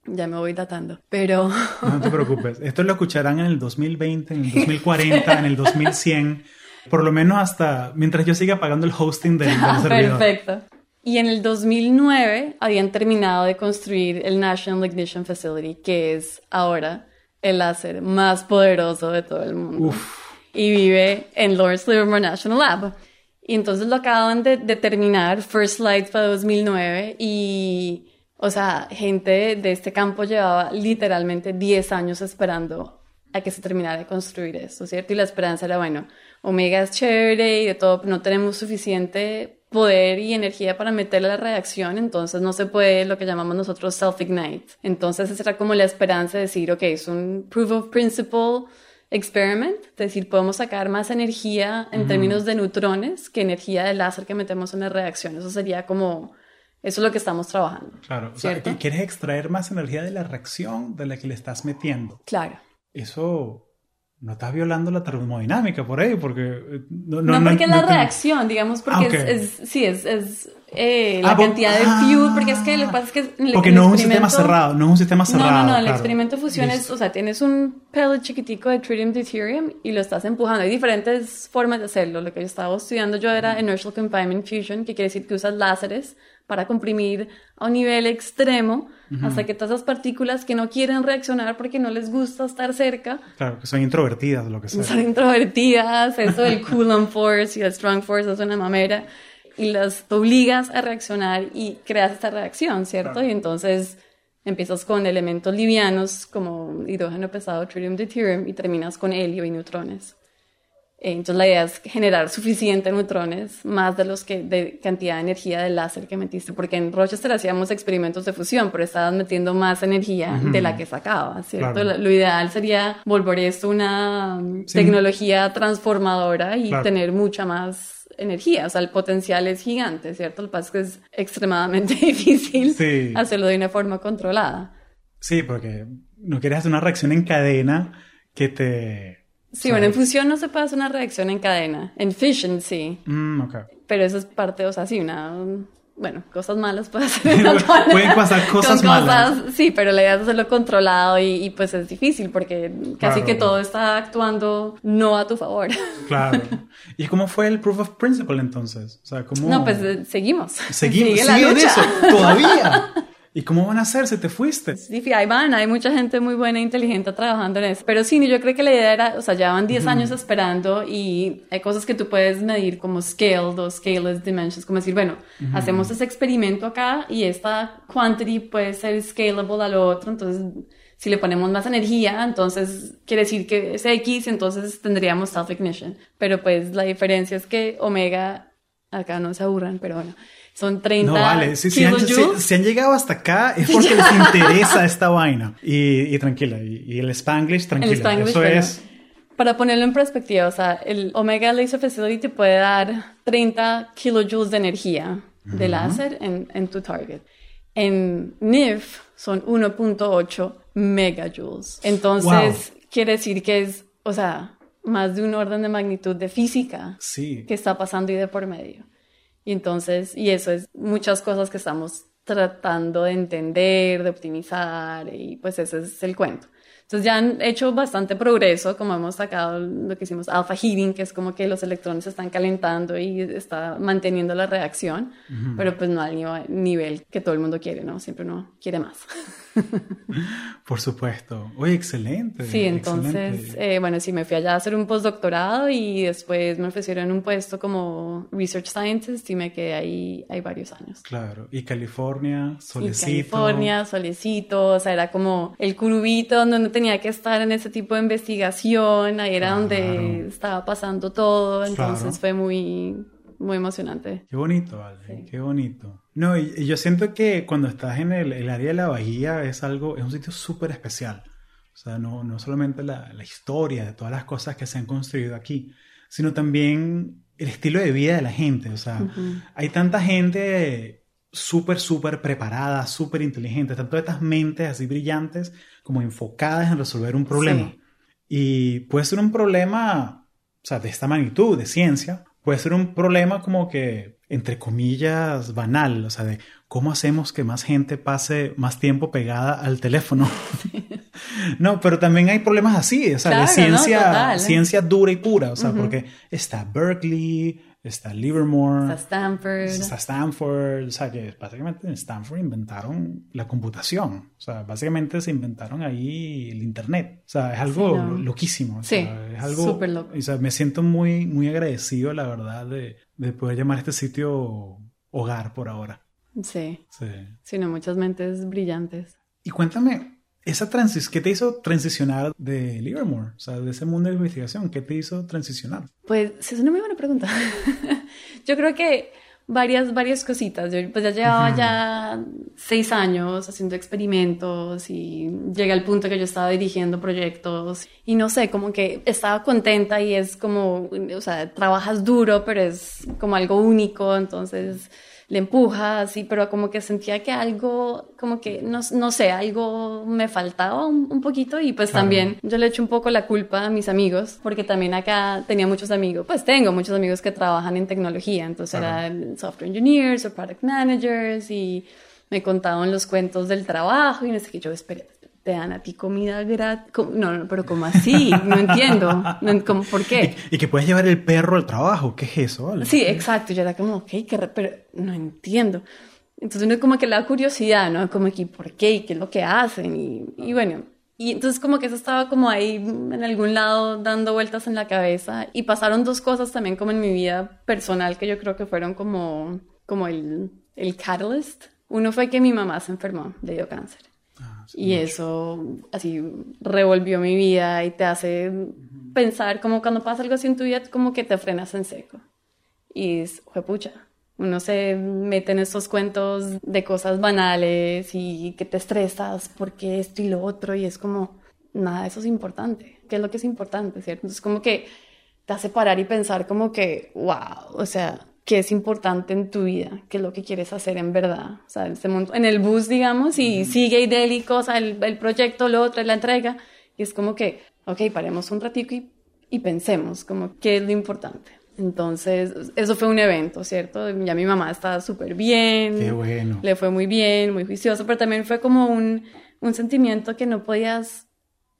Ya me voy datando, pero... No te preocupes, esto lo escucharán en el 2020, en el 2040, en el 2100, por lo menos hasta mientras yo siga pagando el hosting del, del servidor. Perfecto. Y en el 2009 habían terminado de construir el National Ignition Facility, que es ahora el láser más poderoso de todo el mundo. Uf. Y vive en Lawrence Livermore National Lab. Y entonces lo acaban de, de terminar, First Light para 2009, y o sea, gente de este campo llevaba literalmente 10 años esperando a que se terminara de construir esto, ¿cierto? Y la esperanza era, bueno, Omega es chévere y de todo, no tenemos suficiente poder y energía para meterle la reacción, entonces no se puede lo que llamamos nosotros self-ignite. Entonces esa era como la esperanza de decir, ok, es un proof of principle experiment, es decir, podemos sacar más energía en términos de neutrones que energía de láser que metemos en la reacción. Eso sería como eso es lo que estamos trabajando. Claro, o sea, quieres extraer más energía de la reacción de la que le estás metiendo. Claro. Eso no estás violando la termodinámica por ahí, porque... Eh, no, no, no porque es la reacción, digamos, porque ah, es, sí, es, es eh, la ah, cantidad de fuel, porque es que lo que pasa es que... porque no es un sistema cerrado, no es un sistema cerrado. No, no, no, el experimento fusión es, o sea, tienes un pellet chiquitico de tritium deuterium y lo estás empujando. Hay diferentes formas de hacerlo. Lo que yo estaba estudiando yo era inertial confinement fusion, que quiere decir que usas láseres para comprimir a un nivel extremo hasta que todas esas partículas que no quieren reaccionar porque no les gusta estar cerca. Claro, que son introvertidas, lo que sea. Son introvertidas, eso del Coulomb Force y el Strong Force es una mamera. Y las obligas a reaccionar y creas esta reacción, ¿cierto? Y entonces empiezas con elementos livianos como hidrógeno pesado, tritium deuterium, y terminas con helio y neutrones. Entonces la idea es generar suficientes neutrones, más de los que de cantidad de energía del láser que metiste, porque en Rochester hacíamos experimentos de fusión, pero estabas metiendo más energía de la que sacaba, ¿cierto? Lo, ideal sería volver esto una tecnología transformadora y tener mucha más energía, o sea, el potencial es gigante, ¿cierto? Lo que pasa es que es extremadamente difícil hacerlo de una forma controlada. Sí, porque no quieres hacer una reacción en cadena que te Sí, bueno, en fusión no se puede hacer una reacción en cadena. En fission sí. Mm, okay. Pero eso es parte, o sea, sí, una... Bueno, cosas malas puede hacer. Pueden pasar cosas malas. sí, pero la idea es hacerlo controlado y, pues es difícil porque casi que todo está actuando no a tu favor. Claro. ¿Y cómo fue el proof of principle entonces? O sea, ¿cómo... No, pues eh, seguimos. Seguimos, sigue en eso, todavía. ¿Y cómo van a hacer si te fuiste? Sí, ahí van, hay mucha gente muy buena e inteligente trabajando en eso. Pero sí, yo creo que la idea era, o sea, ya van 10 años esperando y hay cosas que tú puedes medir como scale, dos scaleless dimensions, como decir, bueno, hacemos ese experimento acá y esta quantity puede ser scalable a lo otro, entonces si le ponemos más energía, entonces quiere decir que es X, entonces tendríamos self-ignition. Pero pues la diferencia es que omega, acá no se aburran, pero bueno, son 30 No, vale. Si, han, llegado hasta acá es porque les interesa esta vaina. Y, tranquila. Y, el Spanglish, tranquila. El Spanglish, Eso es... Para ponerlo en perspectiva, o sea, el Omega Laser Facility puede dar 30 kilojoules de energía de láser en, en, tu target. En NIF son 1.8 megajoules. Entonces, quiere decir que es, o sea, más de un orden de magnitud de física sí. que está pasando y de por medio. Y entonces, y eso es muchas cosas que estamos tratando de entender, de optimizar, y pues ese es el cuento. Entonces ya han hecho bastante progreso, como hemos sacado lo que hicimos alpha heating, que es como que los electrones se están calentando y está manteniendo la reacción, pero pues no al nivel que todo el mundo quiere, ¿no? Siempre uno quiere más. Por supuesto. Oye, excelente. Sí, entonces, eh, bueno, sí, me fui allá a hacer un postdoctorado y después me ofrecieron un puesto como Research Scientist y me quedé ahí hay varios años. Claro, y California, solecito. Y California, solecito, o sea, era como el curubito donde no tenía que estar en ese tipo de investigación, ahí era donde estaba pasando todo, entonces fue muy muy emocionante. Qué bonito, vale, qué bonito. No, y, yo siento que cuando estás en el, área de la bahía es algo, es un sitio súper especial. O sea, no, no solamente la, la, historia de todas las cosas que se han construido aquí, sino también el estilo de vida de la gente. O sea, hay tanta gente súper, súper preparada, súper inteligente, tanto estas mentes así brillantes como enfocadas en resolver un problema. Y puede ser un problema, o sea, de esta magnitud, de ciencia, puede ser un problema como que, entre comillas, banal, o sea, de cómo hacemos que más gente pase más tiempo pegada al teléfono. no, pero también hay problemas así, o sea, de ciencia, ciencia dura y pura, o sea, porque está Berkeley, está Livermore, está Stanford. Está Stanford, o sea que básicamente en Stanford inventaron la computación, o sea, básicamente se inventaron ahí el Internet, o sea, es algo loquísimo, sí, es algo súper loco. O sea, me siento muy, muy agradecido, la verdad, de, de poder llamar a este sitio hogar por ahora. Sí. Sí. Sí, no, muchas mentes brillantes. Y cuéntame, esa transis ¿qué te hizo transicionar de Livermore? O sea, de ese mundo de investigación, ¿qué te hizo transicionar? Pues, es una muy buena pregunta. Yo creo que varias, varias cositas. Yo pues ya llevaba ya seis años haciendo experimentos y llegué al punto que yo estaba dirigiendo proyectos y no sé, como que estaba contenta y es como, o sea, trabajas duro, pero es como algo único, entonces le empujas, y, pero como que sentía que algo, como que, no, no sé, algo me faltaba un, poquito y pues también yo le echo un poco la culpa a mis amigos, porque también acá tenía muchos amigos, pues tengo muchos amigos que trabajan en tecnología, entonces eran software engineers o product managers y me contaban los cuentos del trabajo y no sé qué, yo esperé, te dan a ti comida gratis. No, no, pero ¿cómo así? No entiendo. No, ¿Por qué? Y, que puedes llevar el perro al trabajo. ¿Qué es eso? Sí, exacto. Yo era como, ok, pero no entiendo. Entonces uno como que la curiosidad, ¿no? Como que, ¿por qué? ¿Y qué es lo que hacen? Y, y bueno, y entonces como que eso estaba como ahí en algún lado dando vueltas en la cabeza. Y pasaron dos cosas también como en mi vida personal que yo creo que fueron como, como el, el catalyst. Uno fue que mi mamá se enfermó, le dio cáncer y eso así revolvió mi vida y te hace pensar como cuando pasa algo así en tu vida, como que te frenas en seco. Y es, pucha, uno se mete en estos cuentos de cosas banales y que te estresas porque esto y lo otro y es como, nada, eso es importante. ¿Qué es lo que es importante, cierto? Entonces como que te hace parar y pensar como que, wow, o sea, qué es importante en tu vida, qué es lo que quieres hacer en verdad. O sea, en el bus, digamos, y sigue o sea, el, el, proyecto, lo otro, la entrega, y es como que, ok, paremos un ratito y, y pensemos, como, qué es lo importante. Entonces, eso fue un evento, ¿cierto? Ya mi mamá estaba súper bien. Qué bueno. Le fue muy bien, muy juicioso, pero también fue como un, un sentimiento que no podías,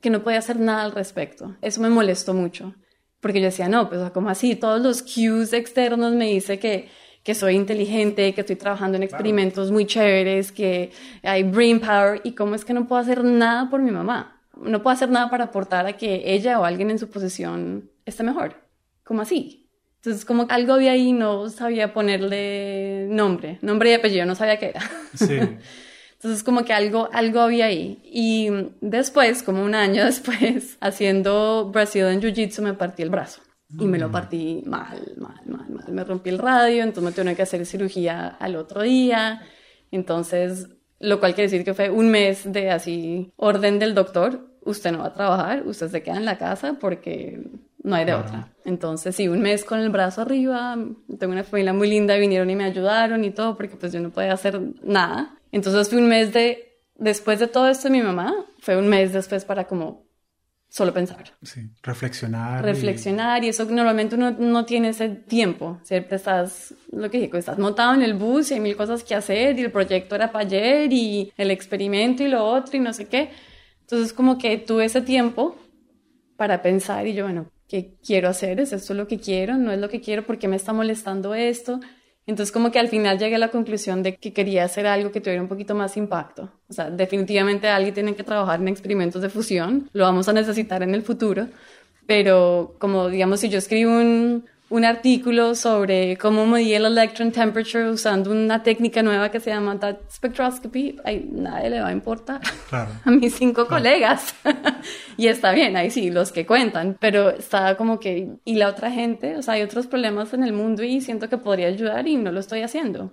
que no podía hacer nada al respecto. Eso me molestó mucho. Porque yo decía, no, pues como así, todos los cues externos me dice que, que soy inteligente, que estoy trabajando en experimentos muy chéveres, que hay brain power, y cómo es que no puedo hacer nada por mi mamá. No puedo hacer nada para aportar a que ella o alguien en su posición esté mejor. ¿Cómo así? Entonces, como algo de ahí no sabía ponerle nombre, nombre y apellido, no sabía qué era. Sí. Entonces como que algo, algo había ahí. Y después, como un año después, haciendo Brazilian Jiu-Jitsu me partí el brazo. Y me lo mm. partí mal, mal, mal, mal. Me rompí el radio, entonces me tuve que hacer cirugía al otro día. Entonces, lo cual quiere decir que fue un mes de así, orden del doctor, usted no va a trabajar, usted se queda en la casa porque no hay de otra. Entonces, sí, un mes con el brazo arriba, tengo una familia muy linda, vinieron y me ayudaron y todo, porque pues yo no podía hacer nada. Entonces fue un mes de, después de todo esto de mi mamá, fue un mes después para como solo pensar. Sí, reflexionar. Reflexionar y, eso normalmente uno no tiene ese tiempo, ¿cierto? Estás, lo que digo, estás montado en el bus y hay mil cosas que hacer y el proyecto era para ayer y el experimento y lo otro y no sé qué. Entonces como que tuve ese tiempo para pensar y yo, bueno, ¿qué quiero hacer? ¿Es esto lo que quiero? ¿No es lo que quiero? ¿Por qué me está molestando esto? Entonces como que al final llegué a la conclusión de que quería hacer algo que tuviera un poquito más impacto. O sea, definitivamente alguien tiene que trabajar en experimentos de fusión, lo vamos a necesitar en el futuro, pero como digamos si yo escribo un, un artículo sobre cómo medir el electron temperature usando una técnica nueva que se llama that spectroscopy, ay, nadie le va a importar a mis cinco colegas. y está bien, ahí sí, los que cuentan, pero está como que, y la otra gente, o sea, hay otros problemas en el mundo y siento que podría ayudar y no lo estoy haciendo.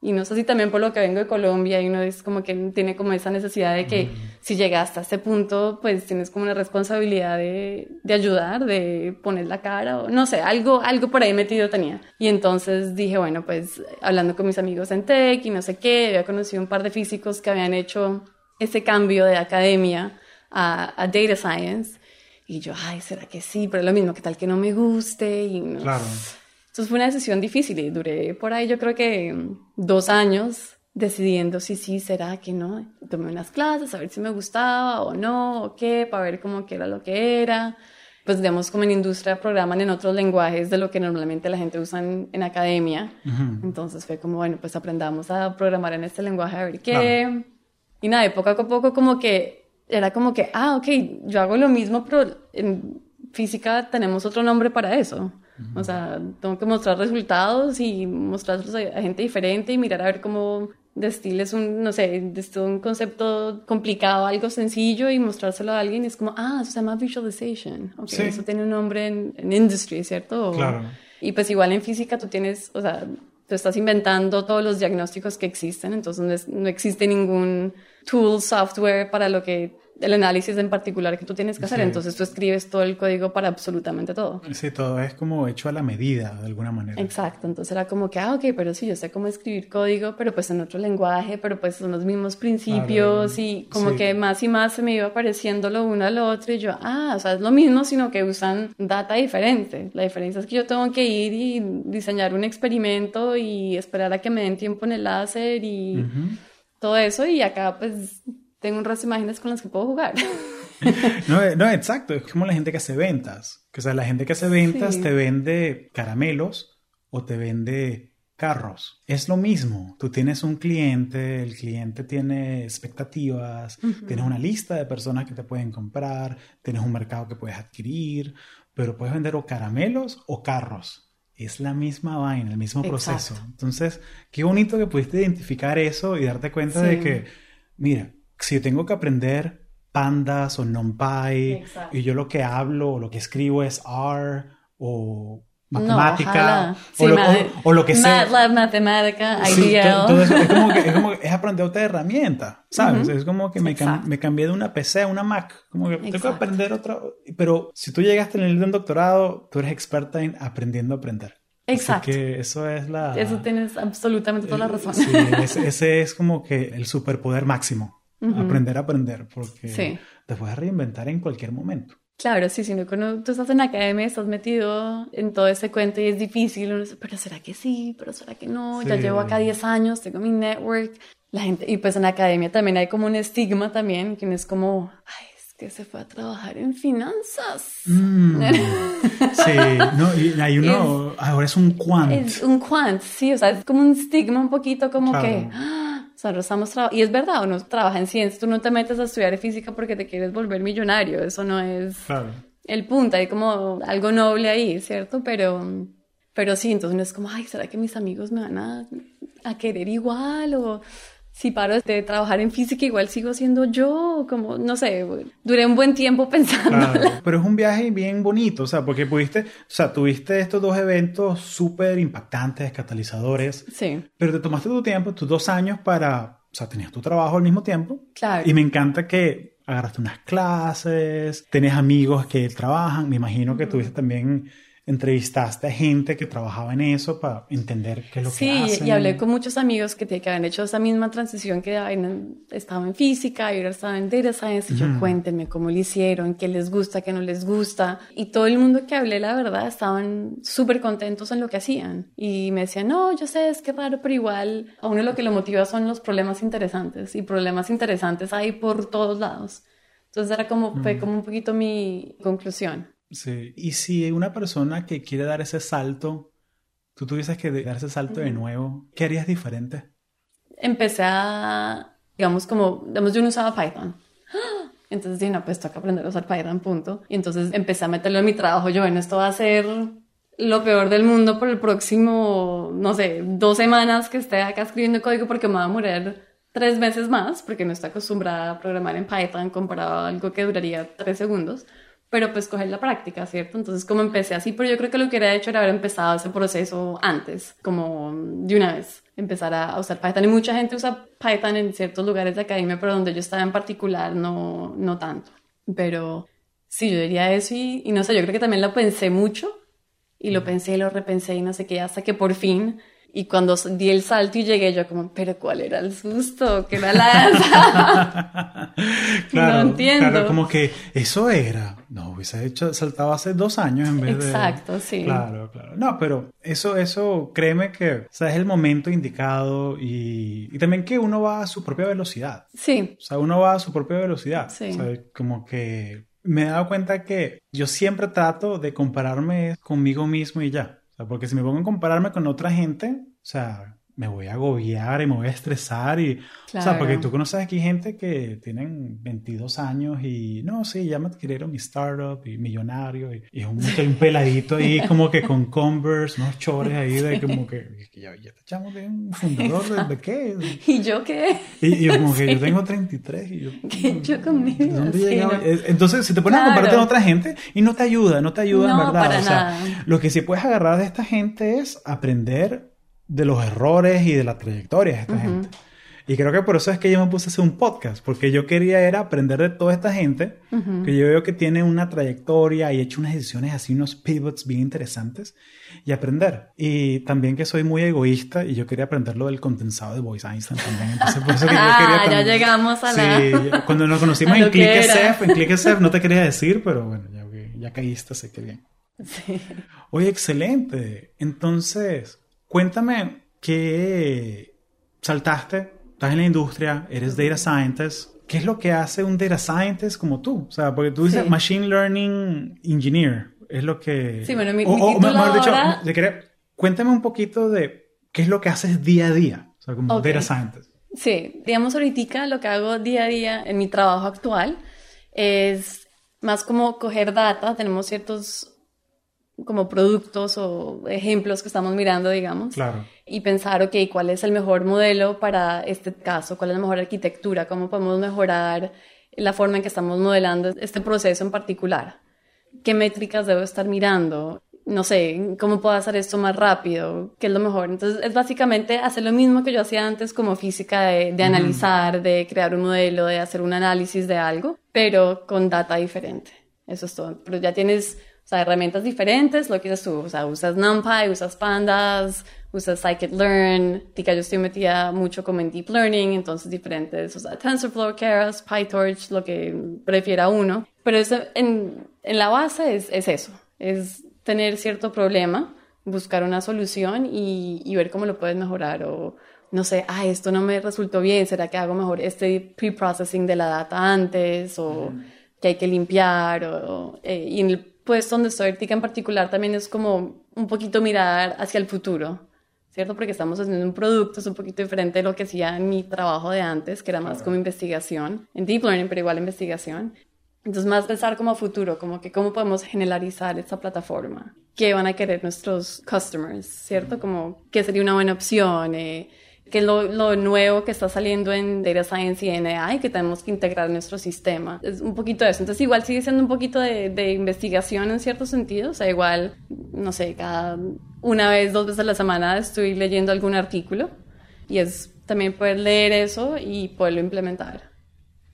Y no sé si también por lo que vengo de Colombia y uno es como que tiene como esa necesidad de que si llegaste a este punto, pues tienes como una responsabilidad de, de, ayudar, de poner la cara o no sé, algo, algo por ahí metido tenía. Y entonces dije, bueno, pues hablando con mis amigos en tech y no sé qué, había conocido un par de físicos que habían hecho ese cambio de academia a, a data science. Y yo, ay, ¿será que sí? Pero lo mismo, que tal que no me guste? Y no, claro. Entonces fue una decisión difícil y duré por ahí yo creo que dos años decidiendo si sí, será que no. Tomé unas clases a ver si me gustaba o no, o qué, para ver cómo que era lo que era. Pues digamos como en industria programan en otros lenguajes de lo que normalmente la gente usa en, academia. Entonces fue como, bueno, pues aprendamos a programar en este lenguaje a ver qué. Y nada, de poco a poco como que era como que, ah, ok, yo hago lo mismo, pero en física tenemos otro nombre para eso. O sea, tengo que mostrar resultados y mostrarlos a gente diferente y mirar a ver cómo destiles un, no sé, un concepto complicado, algo sencillo y mostrárselo a alguien y es como, ah, eso se llama visualization. Okay, Eso tiene un nombre en, industry, ¿cierto? Claro. Y pues igual en física tú tienes, o sea, tú estás inventando todos los diagnósticos que existen, entonces no, existe ningún tool, software para lo que el análisis en particular que tú tienes que hacer. Entonces tú escribes todo el código para absolutamente todo. Sí, todo es como hecho a la medida, de alguna manera. Exacto. Entonces era como que, ah, ok, pero sí, yo sé cómo escribir código, pero pues en otro lenguaje, pero pues son los mismos principios y como que más y más se me iba apareciendo lo uno al otro y yo, ah, o sea, es lo mismo, sino que usan data diferente. La diferencia es que yo tengo que ir y diseñar un experimento y esperar a que me den tiempo en el láser y... Todo eso y acá pues tengo un resto de imágenes con las que puedo jugar. no, no, exacto. Es como la gente que hace ventas. O sea, la gente que hace ventas te vende caramelos o te vende carros. Es lo mismo. Tú tienes un cliente, el cliente tiene expectativas, tienes una lista de personas que te pueden comprar, tienes un mercado que puedes adquirir, pero puedes vender o caramelos o carros. Es la misma vaina, el mismo proceso. Entonces, qué bonito que pudiste identificar eso y darte cuenta de que, mira, si tengo que aprender pandas o numpy y yo lo que hablo o lo que escribo es R o matemática o, lo, que sea. MATLAB, matemática, sí, todo, eso, es, como que, es como que es aprender otra herramienta, ¿sabes? Es como que me, me, cambié de una PC a una Mac, como que tengo que aprender otra, pero si tú llegaste en el de un doctorado, tú eres experta en aprendiendo a aprender. Exacto. Así que eso es la... Eso tienes absolutamente toda la razón. Sí, ese es como que el superpoder máximo. Aprender a aprender, porque te puedes reinventar en cualquier momento. Claro, sí, sino cuando tú estás en academia, estás metido en todo ese cuento y es difícil, pero ¿será que sí? ¿Pero será que no? Ya llevo acá 10 años, tengo mi network, la gente, y pues en academia también hay como un estigma también, que es como, ay, es que se fue a trabajar en finanzas. Mm. sí, no, y hay uno, ahora es un quant. Es un quant, sí, o sea, es como un estigma un poquito como que... Nosotros estamos y es verdad, uno trabaja en ciencia, tú no te metes a estudiar física porque te quieres volver millonario, eso no es el punto, hay como algo noble ahí, ¿cierto? Pero, pero sí, entonces uno es como, ay, ¿será que mis amigos me van a, a querer igual? O si paro de trabajar en física, igual sigo siendo yo, como, no sé, duré un buen tiempo pensando. pero es un viaje bien bonito, o sea, porque pudiste, o sea, tuviste estos dos eventos súper impactantes, catalizadores. Sí. Pero te tomaste tu tiempo, tus dos años para, o sea, tenías tu trabajo al mismo tiempo. Claro. Y me encanta que agarraste unas clases, tenés amigos que trabajan, me imagino que tuviste también entrevistaste a gente que trabajaba en eso para entender qué es lo que hacen. Sí, y hablé con muchos amigos que, que habían hecho esa misma transición que estaban en física y ahora estaban en data science. Y yo, cuéntenme cómo lo hicieron, qué les gusta, qué no les gusta. Y todo el mundo que hablé, la verdad, estaban súper contentos en lo que hacían. Y me decían, no, yo sé, es que raro, pero igual a uno lo que lo motiva son los problemas interesantes. Y problemas interesantes hay por todos lados. Entonces era como, fue como un poquito mi conclusión. Sí, y si una persona que quiere dar ese salto, tú tuvieses que dar ese salto de nuevo, ¿qué harías diferente? Empecé a, digamos, como, digamos, yo no usaba Python. Entonces dije, no, pues toca aprender a usar Python, punto. Y entonces empecé a meterlo en mi trabajo. Yo, bueno, esto va a ser lo peor del mundo por el próximo, no sé, dos semanas que esté acá escribiendo código porque me va a morir tres veces más, porque no estoy acostumbrada a programar en Python comparado a algo que duraría tres segundos pero pues coger la práctica, ¿cierto? Entonces como empecé así, pero yo creo que lo que hubiera hecho era haber empezado ese proceso antes, como de una vez, empezar a usar Python. Y mucha gente usa Python en ciertos lugares de academia, pero donde yo estaba en particular no, no tanto. Pero sí, yo diría eso y, y no sé, yo creo que también lo pensé mucho y lo pensé y lo repensé y no sé qué, hasta que por fin y cuando di el salto y llegué, yo como, pero ¿cuál era el susto? ¿Qué era la... claro, no entiendo. Claro, como que eso era. No, hubiese hecho, saltado hace dos años en vez de... Exacto, sí. Claro, claro. No, pero eso, eso, créeme que, o sea, es el momento indicado y, y también que uno va a su propia velocidad. Sí. O sea, uno va a su propia velocidad. Sí. O sea, como que me he dado cuenta que yo siempre trato de compararme conmigo mismo y ya porque si me pongo a compararme con otra gente, o sea, me voy a agobiar y me voy a estresar y, o sea, porque tú conoces aquí gente que tienen 22 años y, no, sí, ya me adquirieron mi startup y millonario y, y un, un, peladito ahí como que con Converse, unos chores ahí de como que, ya, ya te echamos de un fundador de, qué. ¿Y yo qué? Y, yo como que yo tengo 33 y yo... ¿Qué yo conmigo? ¿Dónde Entonces, si te pones a compararte con otra gente y no te ayuda, no te ayuda en verdad. Para o sea, lo que sí puedes agarrar de esta gente es aprender de los errores y de la trayectoria de esta gente. Y creo que por eso es que yo me puse a hacer un podcast, porque yo quería era aprender de toda esta gente, que yo veo que tiene una trayectoria y he hecho unas decisiones así, unos pivots bien interesantes, y aprender. Y también que soy muy egoísta y yo quería aprender lo del condensado de Voice Einstein también. Entonces, por eso que yo ah, quería... ya llegamos a la... Sí, cuando nos conocimos en ClickSF, en ClickSF no te quería decir, pero bueno, ya, ya caíste, sé que bien. Sí. Oye, excelente. Entonces, cuéntame qué saltaste estás en la industria, eres data scientist. ¿Qué es lo que hace un data scientist como tú? O sea, porque tú dices machine learning engineer. Es lo que... Sí, bueno, mi, o, o mejor dicho, cuéntame un poquito de qué es lo que haces día a día, o sea, como data scientist. Sí, digamos ahorita lo que hago día a día en mi trabajo actual es más como coger data, tenemos ciertos como productos o ejemplos que estamos mirando, digamos. Claro. Y pensar, ok, ¿cuál es el mejor modelo para este caso? ¿Cuál es la mejor arquitectura? ¿Cómo podemos mejorar la forma en que estamos modelando este proceso en particular? ¿Qué métricas debo estar mirando? No sé, ¿cómo puedo hacer esto más rápido? ¿Qué es lo mejor? Entonces, es básicamente hacer lo mismo que yo hacía antes como física, de, de analizar, de crear un modelo, de hacer un análisis de algo, pero con data diferente. Eso es todo. Pero ya tienes o sea, herramientas diferentes, lo que dices tú, o sea, usas NumPy, usas Pandas, usas Scikit-learn, tica yo estoy metida mucho como en Deep Learning, entonces diferentes, o sea, TensorFlow, Keras, PyTorch, lo que prefiera uno, pero eso, en, en la base es, es eso, es tener cierto problema, buscar una solución y, y ver cómo lo puedes mejorar o, no sé, ah, esto no me resultó bien, ¿será que hago mejor este pre-processing de la data antes o que hay que limpiar o, eh, y en el pues donde estoy ahorita en particular también es como un poquito mirar hacia el futuro, ¿cierto? Porque estamos haciendo un producto, es un poquito diferente de lo que hacía en mi trabajo de antes, que era más como investigación, en Deep Learning, pero igual investigación. Entonces, más pensar como futuro, como que cómo podemos generalizar esta plataforma, qué van a querer nuestros customers, ¿cierto? Como qué sería una buena opción, eh, que es lo, nuevo que está saliendo en Data Science y en AI que tenemos que integrar en nuestro sistema. Es un poquito de eso. Entonces, igual sigue siendo un poquito de, de investigación en ciertos sentidos. O sea, igual, no sé, cada una vez, dos veces a la semana estoy leyendo algún artículo y es también poder leer eso y poderlo implementar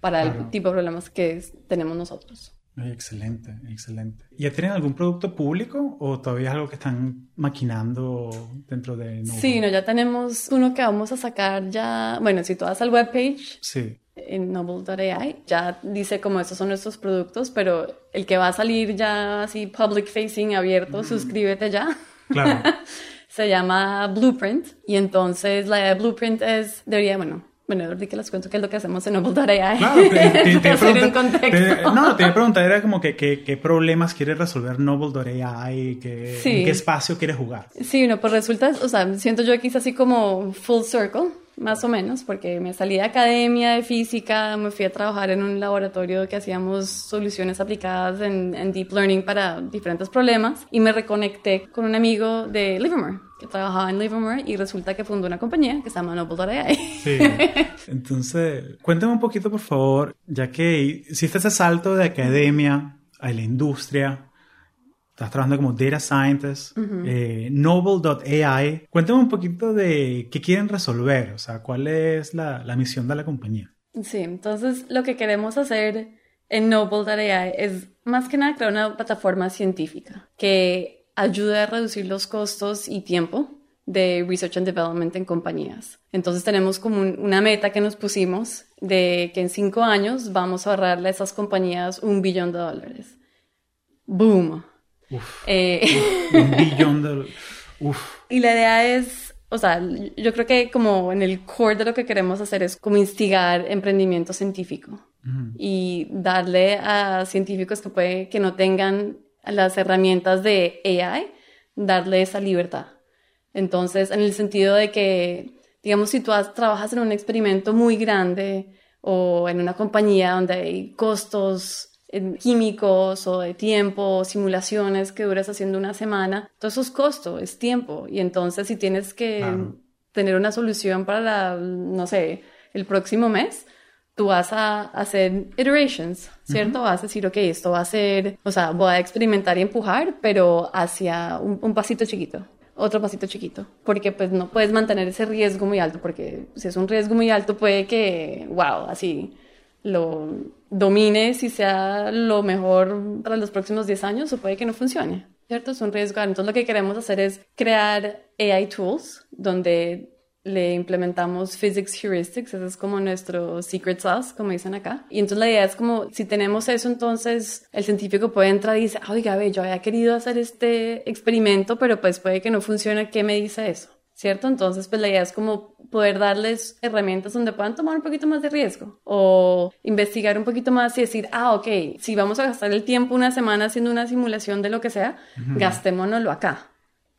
para el tipo de problemas que tenemos nosotros excelente, excelente. ¿Ya tienen algún producto público o todavía es algo que están maquinando dentro de Noble? Sí, no, ya tenemos uno que vamos a sacar ya, bueno, si tú vas al webpage sí. en noble.ai, ya dice como estos son nuestros productos, pero el que va a salir ya así public facing, abierto, mm. suscríbete ya. Claro. Se llama Blueprint y entonces la de Blueprint es, debería, bueno, bueno, ahorita que les cuento qué es lo que hacemos en Noble.ai. Claro, te, te, no, te iba a preguntar, era como que qué problemas quiere resolver Noble.ai, que, en qué espacio quiere jugar. Sí, no, pues resulta, o sea, siento yo que es así como full circle, más o menos, porque me salí de academia de física, me fui a trabajar en un laboratorio que hacíamos soluciones aplicadas en, en deep learning para diferentes problemas y me reconecté con un amigo de Livermore que trabajaba en Livermore y resulta que fundó una compañía que se llama Noble.ai. Sí. Entonces, cuéntame un poquito, por favor, ya que hiciste ese salto de academia a la industria, estás trabajando como data scientist, eh, Noble.ai. Cuéntame un poquito de qué quieren resolver, o sea, cuál es la, la misión de la compañía. Sí, entonces lo que queremos hacer en Noble.ai es más que nada crear una plataforma científica que ayude a reducir los costos y tiempo de Research and Development en compañías. Entonces tenemos como una meta que nos pusimos de que en cinco años vamos a ahorrarle a esas compañías un billón de dólares. ¡Boom! Eh, un billón de... Uf. Y la idea es, o sea, yo creo que como en el core de lo que queremos hacer es como instigar emprendimiento científico y darle a científicos que, puede, que no tengan las herramientas de AI, darle esa libertad. Entonces, en el sentido de que, digamos, si tú trabajas en un experimento muy grande o en una compañía donde hay costos químicos o de tiempo, simulaciones que duras haciendo una semana, todo eso es costo, es tiempo. Y entonces si tienes que tener una solución para, la, no sé, el próximo mes, tú vas a hacer iterations, ¿cierto? Vas a decir, ok, esto va a ser, o sea, voy a experimentar y empujar, pero hacia un, pasito chiquito. otro pasito chiquito, porque pues no puedes mantener ese riesgo muy alto, porque si es un riesgo muy alto puede que, wow, así lo domines y sea lo mejor para los próximos 10 años o puede que no funcione, ¿cierto? Es un riesgo. Entonces lo que queremos hacer es crear AI tools donde le implementamos physics heuristics, eso es como nuestro secret sauce, como dicen acá. Y entonces la idea es como, si tenemos eso, entonces el científico puede entrar y dice, oiga, ve, yo había querido hacer este experimento, pero pues puede que no funcione, ¿qué me dice eso? ¿Cierto? Entonces, pues la idea es como poder darles herramientas donde puedan tomar un poquito más de riesgo o investigar un poquito más y decir, ah, ok, si vamos a gastar el tiempo una semana haciendo una simulación de lo que sea, gastémonoslo acá,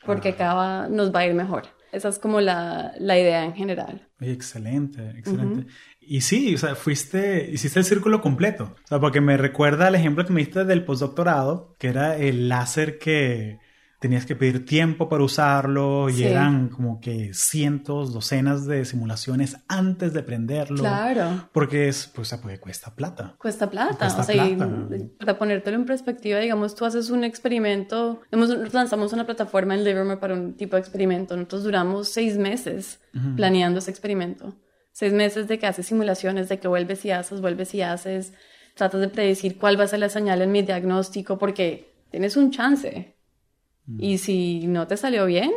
porque acá nos va a ir mejor. Esa es como la, la idea en general. excelente, excelente. Y sí, o sea, fuiste, hiciste el círculo completo. O sea, porque me recuerda el ejemplo que me diste del postdoctorado, que era el láser que tenías que pedir tiempo para usarlo y eran como que cientos, docenas de simulaciones antes de prenderlo. Claro. Porque es, pues, porque cuesta plata. Cuesta plata. o sea, para ponértelo en perspectiva, digamos, tú haces un experimento, lanzamos una plataforma en Livermore para un tipo de experimento. Nosotros duramos seis meses planeando ese experimento. Seis meses de que haces simulaciones, de que vuelves y haces, vuelves y haces, tratas de predecir cuál va a ser la señal en mi diagnóstico, porque tienes un chance. Y si no te salió bien,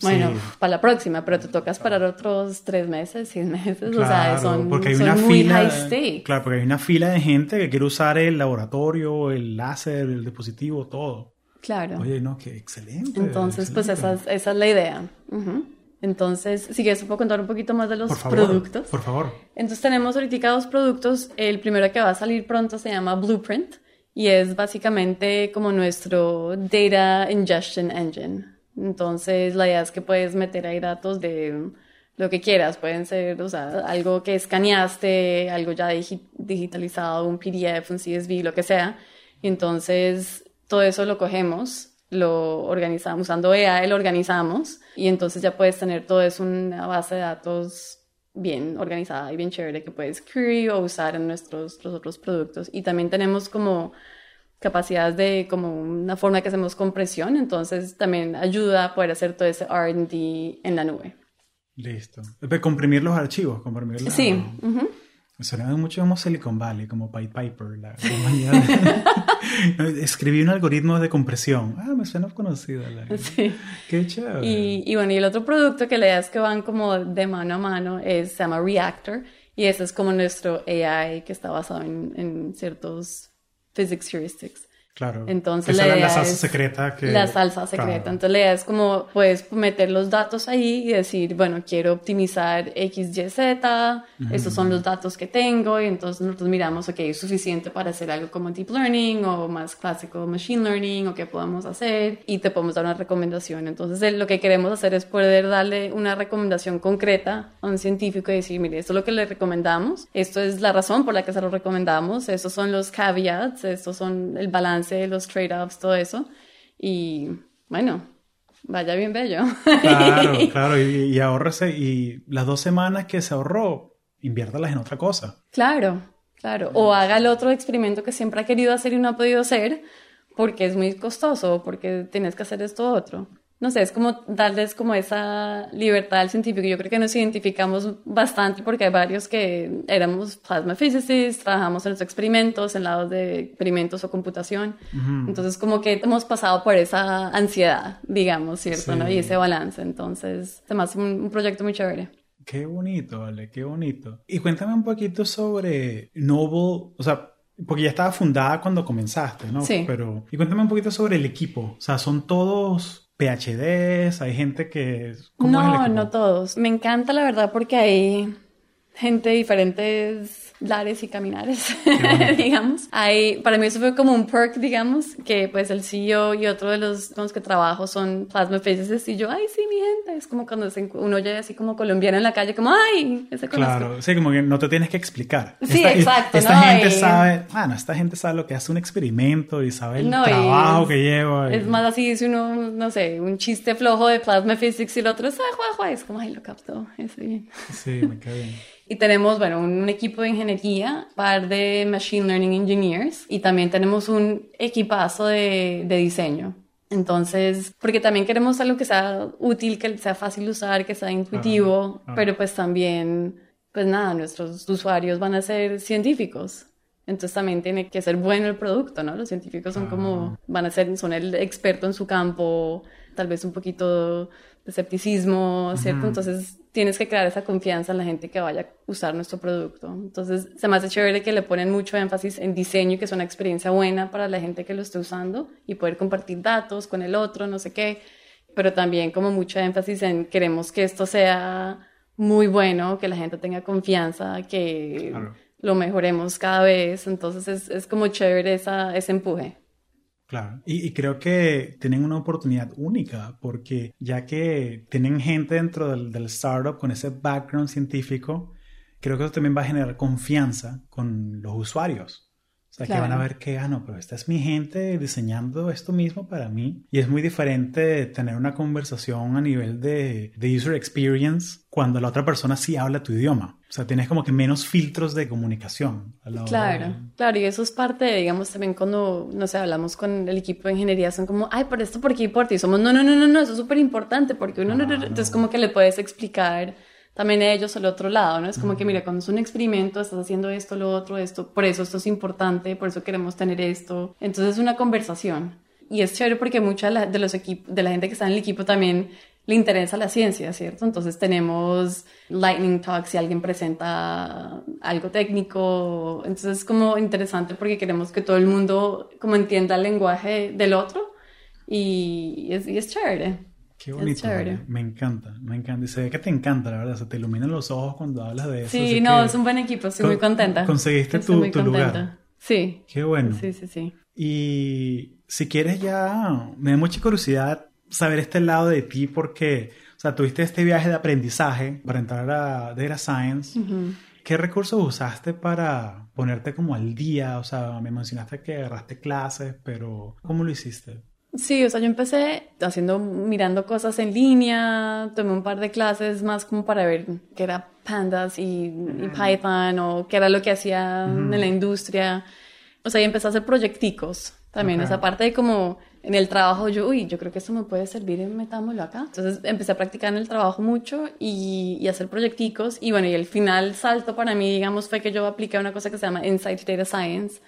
bueno, para la próxima, pero te toca esperar otros tres meses, seis meses, o sea, son, porque hay una muy fila, high stake. Claro, porque hay una fila de gente que quiere usar el laboratorio, el láser, el dispositivo, todo. Claro. Oye, no, qué excelente. Entonces, pues esa es, esa es la idea. Entonces, si quieres, puedo contar un poquito más de los productos. Por favor. Entonces, tenemos ahorita dos productos. El primero que va a salir pronto se llama Blueprint y es básicamente como nuestro Data Ingestion Engine. Entonces, la idea es que puedes meter ahí datos de lo que quieras. Pueden ser, o sea, algo que escaneaste, algo ya digitalizado, un PDF, un CSV, lo que sea. Y entonces, todo eso lo cogemos, lo organizamos, usando AI lo organizamos y entonces ya puedes tener todo eso una base de datos bien organizada y bien chévere que puedes query o usar en nuestros, otros productos. Y también tenemos como capacidades de como una forma que hacemos compresión, entonces también ayuda a poder hacer todo ese R&D en la nube. Listo. Comprimir los archivos, comprimir Sí. Me suena mucho como Silicon Valley, como Pied Piper, la Escribí un algoritmo de compresión. Ah, me suena conocido. Sí. Qué chévere. Y, y, bueno, y el otro producto que le das que van como de mano a mano es, se llama Reactor. Y ese es como nuestro AI que está basado en, en ciertos physics heuristics. Claro. Entonces la, la, salsa secreta que... La salsa secreta. Entonces la idea es como puedes meter los datos ahí y decir, bueno, quiero optimizar X, Y, Z, estos son los datos que tengo y entonces nosotros miramos, ok, es suficiente para hacer algo como Deep Learning o más clásico Machine Learning o qué podemos hacer y te podemos dar una recomendación. Entonces lo que queremos hacer es poder darle una recomendación concreta a un científico y decir, mire, esto es lo que le recomendamos, esto es la razón por la que se lo recomendamos, estos son los caveats, estos son el balance los trade-offs, todo eso. Y bueno, vaya bien bello. Claro, claro, y, y ahorrese, y las dos semanas que se ahorró, inviértalas en otra cosa. Claro, claro. O haga el otro experimento que siempre ha querido hacer y no ha podido hacer porque es muy costoso, porque tienes que hacer esto otro no sé, es como darles como esa libertad al científico. Yo creo que nos identificamos bastante porque hay varios que éramos plasma physicists, trabajamos en los experimentos, en lados de experimentos o computación. Entonces, como que hemos pasado por esa ansiedad, digamos, ¿cierto? ¿no? Y ese balance. Entonces, además, un, un proyecto muy chévere. Qué bonito, vale, qué bonito. Y cuéntame un poquito sobre Noble, o sea, porque ya estaba fundada cuando comenzaste, ¿no? Sí. Pero, y cuéntame un poquito sobre el equipo. O sea, son todos PhDs, hay gente que... no, no todos. Me encanta la verdad porque hay gente de diferentes lares y caminares, digamos. Hay, para mí eso fue como un perk, digamos, que pues el CEO y otro de los con los que trabajo son plasma physicists y yo, ay, sí, mi gente. Es como cuando uno llega así como colombiano en la calle, como, ay, ese Claro, sí, como que no te tienes que explicar. Sí, exacto. Esta gente sabe, bueno, esta gente sabe lo que hace un experimento y sabe el trabajo que lleva. Es más así, dice uno, no sé, un chiste flojo de plasma physics y el otro es, ay, es como, ay, lo captó, Sí, me cae bien. Y tenemos, bueno, un equipo de ingeniería, par de Machine Learning Engineers y también tenemos un equipazo de, de diseño. Entonces, porque también queremos algo que sea útil, que sea fácil de usar, que sea intuitivo, pero pues también, pues nada, nuestros usuarios van a ser científicos. Entonces también tiene que ser bueno el producto, ¿no? Los científicos son como, van a ser, son el experto en su campo, tal vez un poquito de escepticismo, ¿cierto? Entonces tienes que crear esa confianza en la gente que vaya a usar nuestro producto. Entonces se me hace chévere que le ponen mucho énfasis en diseño y que es una experiencia buena para la gente que lo esté usando y poder compartir datos con el otro, no sé qué, pero también como mucho énfasis en queremos que esto sea muy bueno, que la gente tenga confianza, que lo mejoremos cada vez. Entonces es, es como chévere esa, ese empuje. Y, creo que tienen una oportunidad única porque ya que tienen gente dentro del, del startup con ese background científico, creo que eso también va a generar confianza con los usuarios. O sea, que van a ver que, ah, no, pero esta es mi gente diseñando esto mismo para mí. Y es muy diferente tener una conversación a nivel de, de, user experience cuando la otra persona sí habla tu idioma. O sea, tienes como que menos filtros de comunicación. claro, claro. Y eso es parte, de, digamos, también cuando, no sé, hablamos con el equipo de ingeniería, son como, ay, por esto, por aquí, por ti. Somos, no, no, no, no, no, eso es súper importante porque uno, no, no, entonces como que le puedes explicar también ellos al otro lado, ¿no? Es como que, mira, cuando es un experimento, estás haciendo esto, lo otro, esto, por eso esto es importante, por eso queremos tener esto. Entonces es una conversación. Y es chévere porque mucha de, los de la gente que está en el equipo también le interesa la ciencia, ¿cierto? Entonces tenemos lightning talks si alguien presenta algo técnico. Entonces es como interesante porque queremos que todo el mundo como entienda el lenguaje del otro y es, y es chévere. Qué bonito. Me encanta, me encanta. Y se ve que te encanta, la verdad. Se te iluminan los ojos cuando hablas de eso. Sí, no, es un buen equipo. Estoy muy contenta. Conseguiste tu, tu lugar. Sí. Qué bueno. Sí, sí, sí. Y si quieres ya, me da mucha curiosidad saber este lado de ti porque, o sea, tuviste este viaje de aprendizaje para entrar a Data Science. ¿Qué recursos usaste para ponerte como al día? O sea, me mencionaste que agarraste clases, pero ¿cómo lo hiciste? Sí, o sea, yo empecé haciendo, mirando cosas en línea, tomé un par de clases más como para ver qué era Pandas y, Python o qué era lo que hacía en la industria. O sea, y empecé a hacer proyecticos también, esa parte de como en el trabajo yo, uy, yo creo que esto me puede servir y metámoslo acá. Entonces empecé a practicar en el trabajo mucho y, y hacer proyecticos y bueno, y el final salto para mí, digamos, fue que yo apliqué una cosa que se llama Insight Data Science,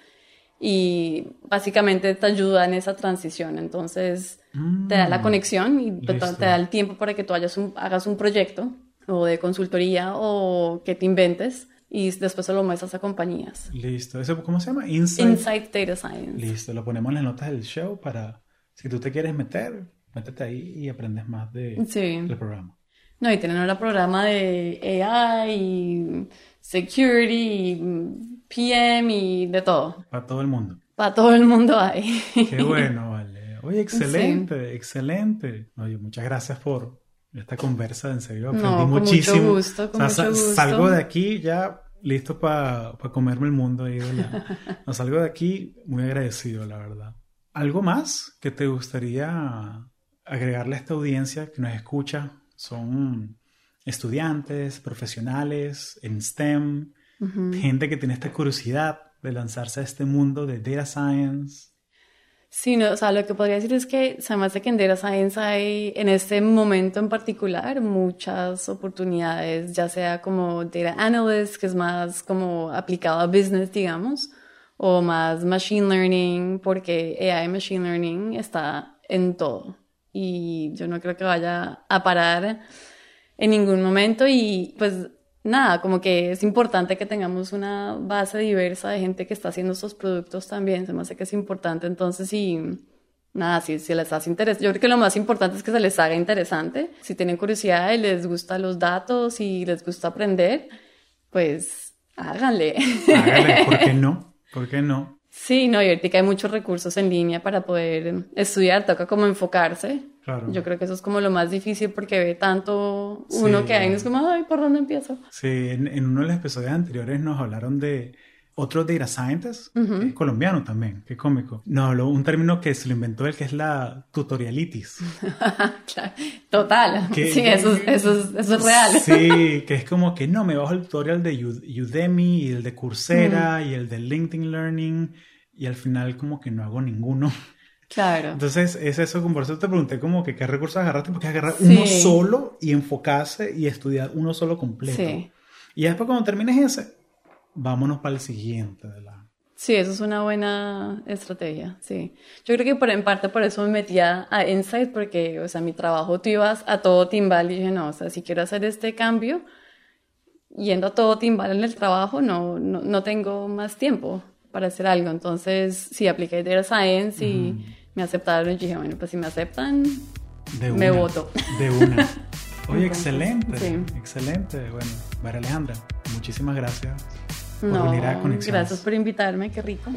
y básicamente te ayuda en esa transición. Entonces, te da la mm, conexión y te, da el tiempo para que tú hagas un proyecto o de consultoría o que te inventes y después lo muestras a compañías. Listo. ¿Eso cómo se llama? Insight. Insight Data Science. Listo. Lo ponemos en las notas del show para, si tú te quieres meter, métete ahí y aprendes más de, sí. del programa. No, y tienen ahora programa de AI y security y PM y de todo. Para todo el mundo. Para todo el mundo hay. Qué bueno, vale. Oye, excelente, excelente. Oye, muchas gracias por esta conversa, en serio, aprendí no, con muchísimo. Mucho gusto, con mucho gusto. Salgo de aquí ya listo para comerme el mundo ahí no, salgo de aquí muy agradecido, la verdad. ¿Algo más que te gustaría agregarle a esta audiencia que nos escucha? Son estudiantes, profesionales en STEM, gente que tiene esta curiosidad de lanzarse a este mundo de data science. Sí, no, o sea, lo que podría decir es que se me hace que en Data Science hay, en este momento en particular, muchas oportunidades, ya sea como Data Analyst, que es más como aplicado a business, digamos, o más Machine Learning, porque AI Machine Learning está en todo. Y yo no creo que vaya a parar en ningún momento y pues nada, como que es importante que tengamos una base diversa de gente que está haciendo estos productos también, se me hace que es importante, entonces sí, nada, si, si les hace interés, yo creo que lo más importante es que se les haga interesante, si tienen curiosidad y les gustan los datos y les gusta aprender, pues háganle. Háganle, ¿por qué no? ¿Por qué no? Sí, no, y ahorita hay muchos recursos en línea para poder estudiar, toca como enfocarse. Claro. Yo creo que eso es como lo más difícil porque ve tanto uno que hay, es como, ay, ¿por dónde empiezo? Sí, en, uno de los episodios anteriores nos hablaron de otro data scientist, colombiano también, qué cómico. Nos habló un término que se lo inventó él, que es la tutorialitis. Total, sí, eso, eso, eso, es real. Sí, que es como que no, me bajo el tutorial de Udemy y el de Coursera y el de LinkedIn Learning y al final como que no hago ninguno. Claro. Entonces, es eso, por eso te pregunté como que qué recursos agarraste, porque agarrar uno solo y enfocarse y estudiar uno solo completo. Sí. Y después cuando termines ese, vámonos para el siguiente de la... Sí, eso es una buena estrategia, sí. Yo creo que por, en parte por eso me metía a Insight, porque, o sea, mi trabajo, tú ibas a todo timbal y dije, no, o sea, si quiero hacer este cambio, yendo a todo timbal en el trabajo, no, no, no tengo más tiempo para hacer algo. Entonces, sí, apliqué Data Science y me aceptaron y dije, bueno, pues si me aceptan, me voto. De una. Oye, excelente, excelente. Bueno, María Alejandra, muchísimas gracias por venir a Conexión. Gracias por invitarme, qué rico.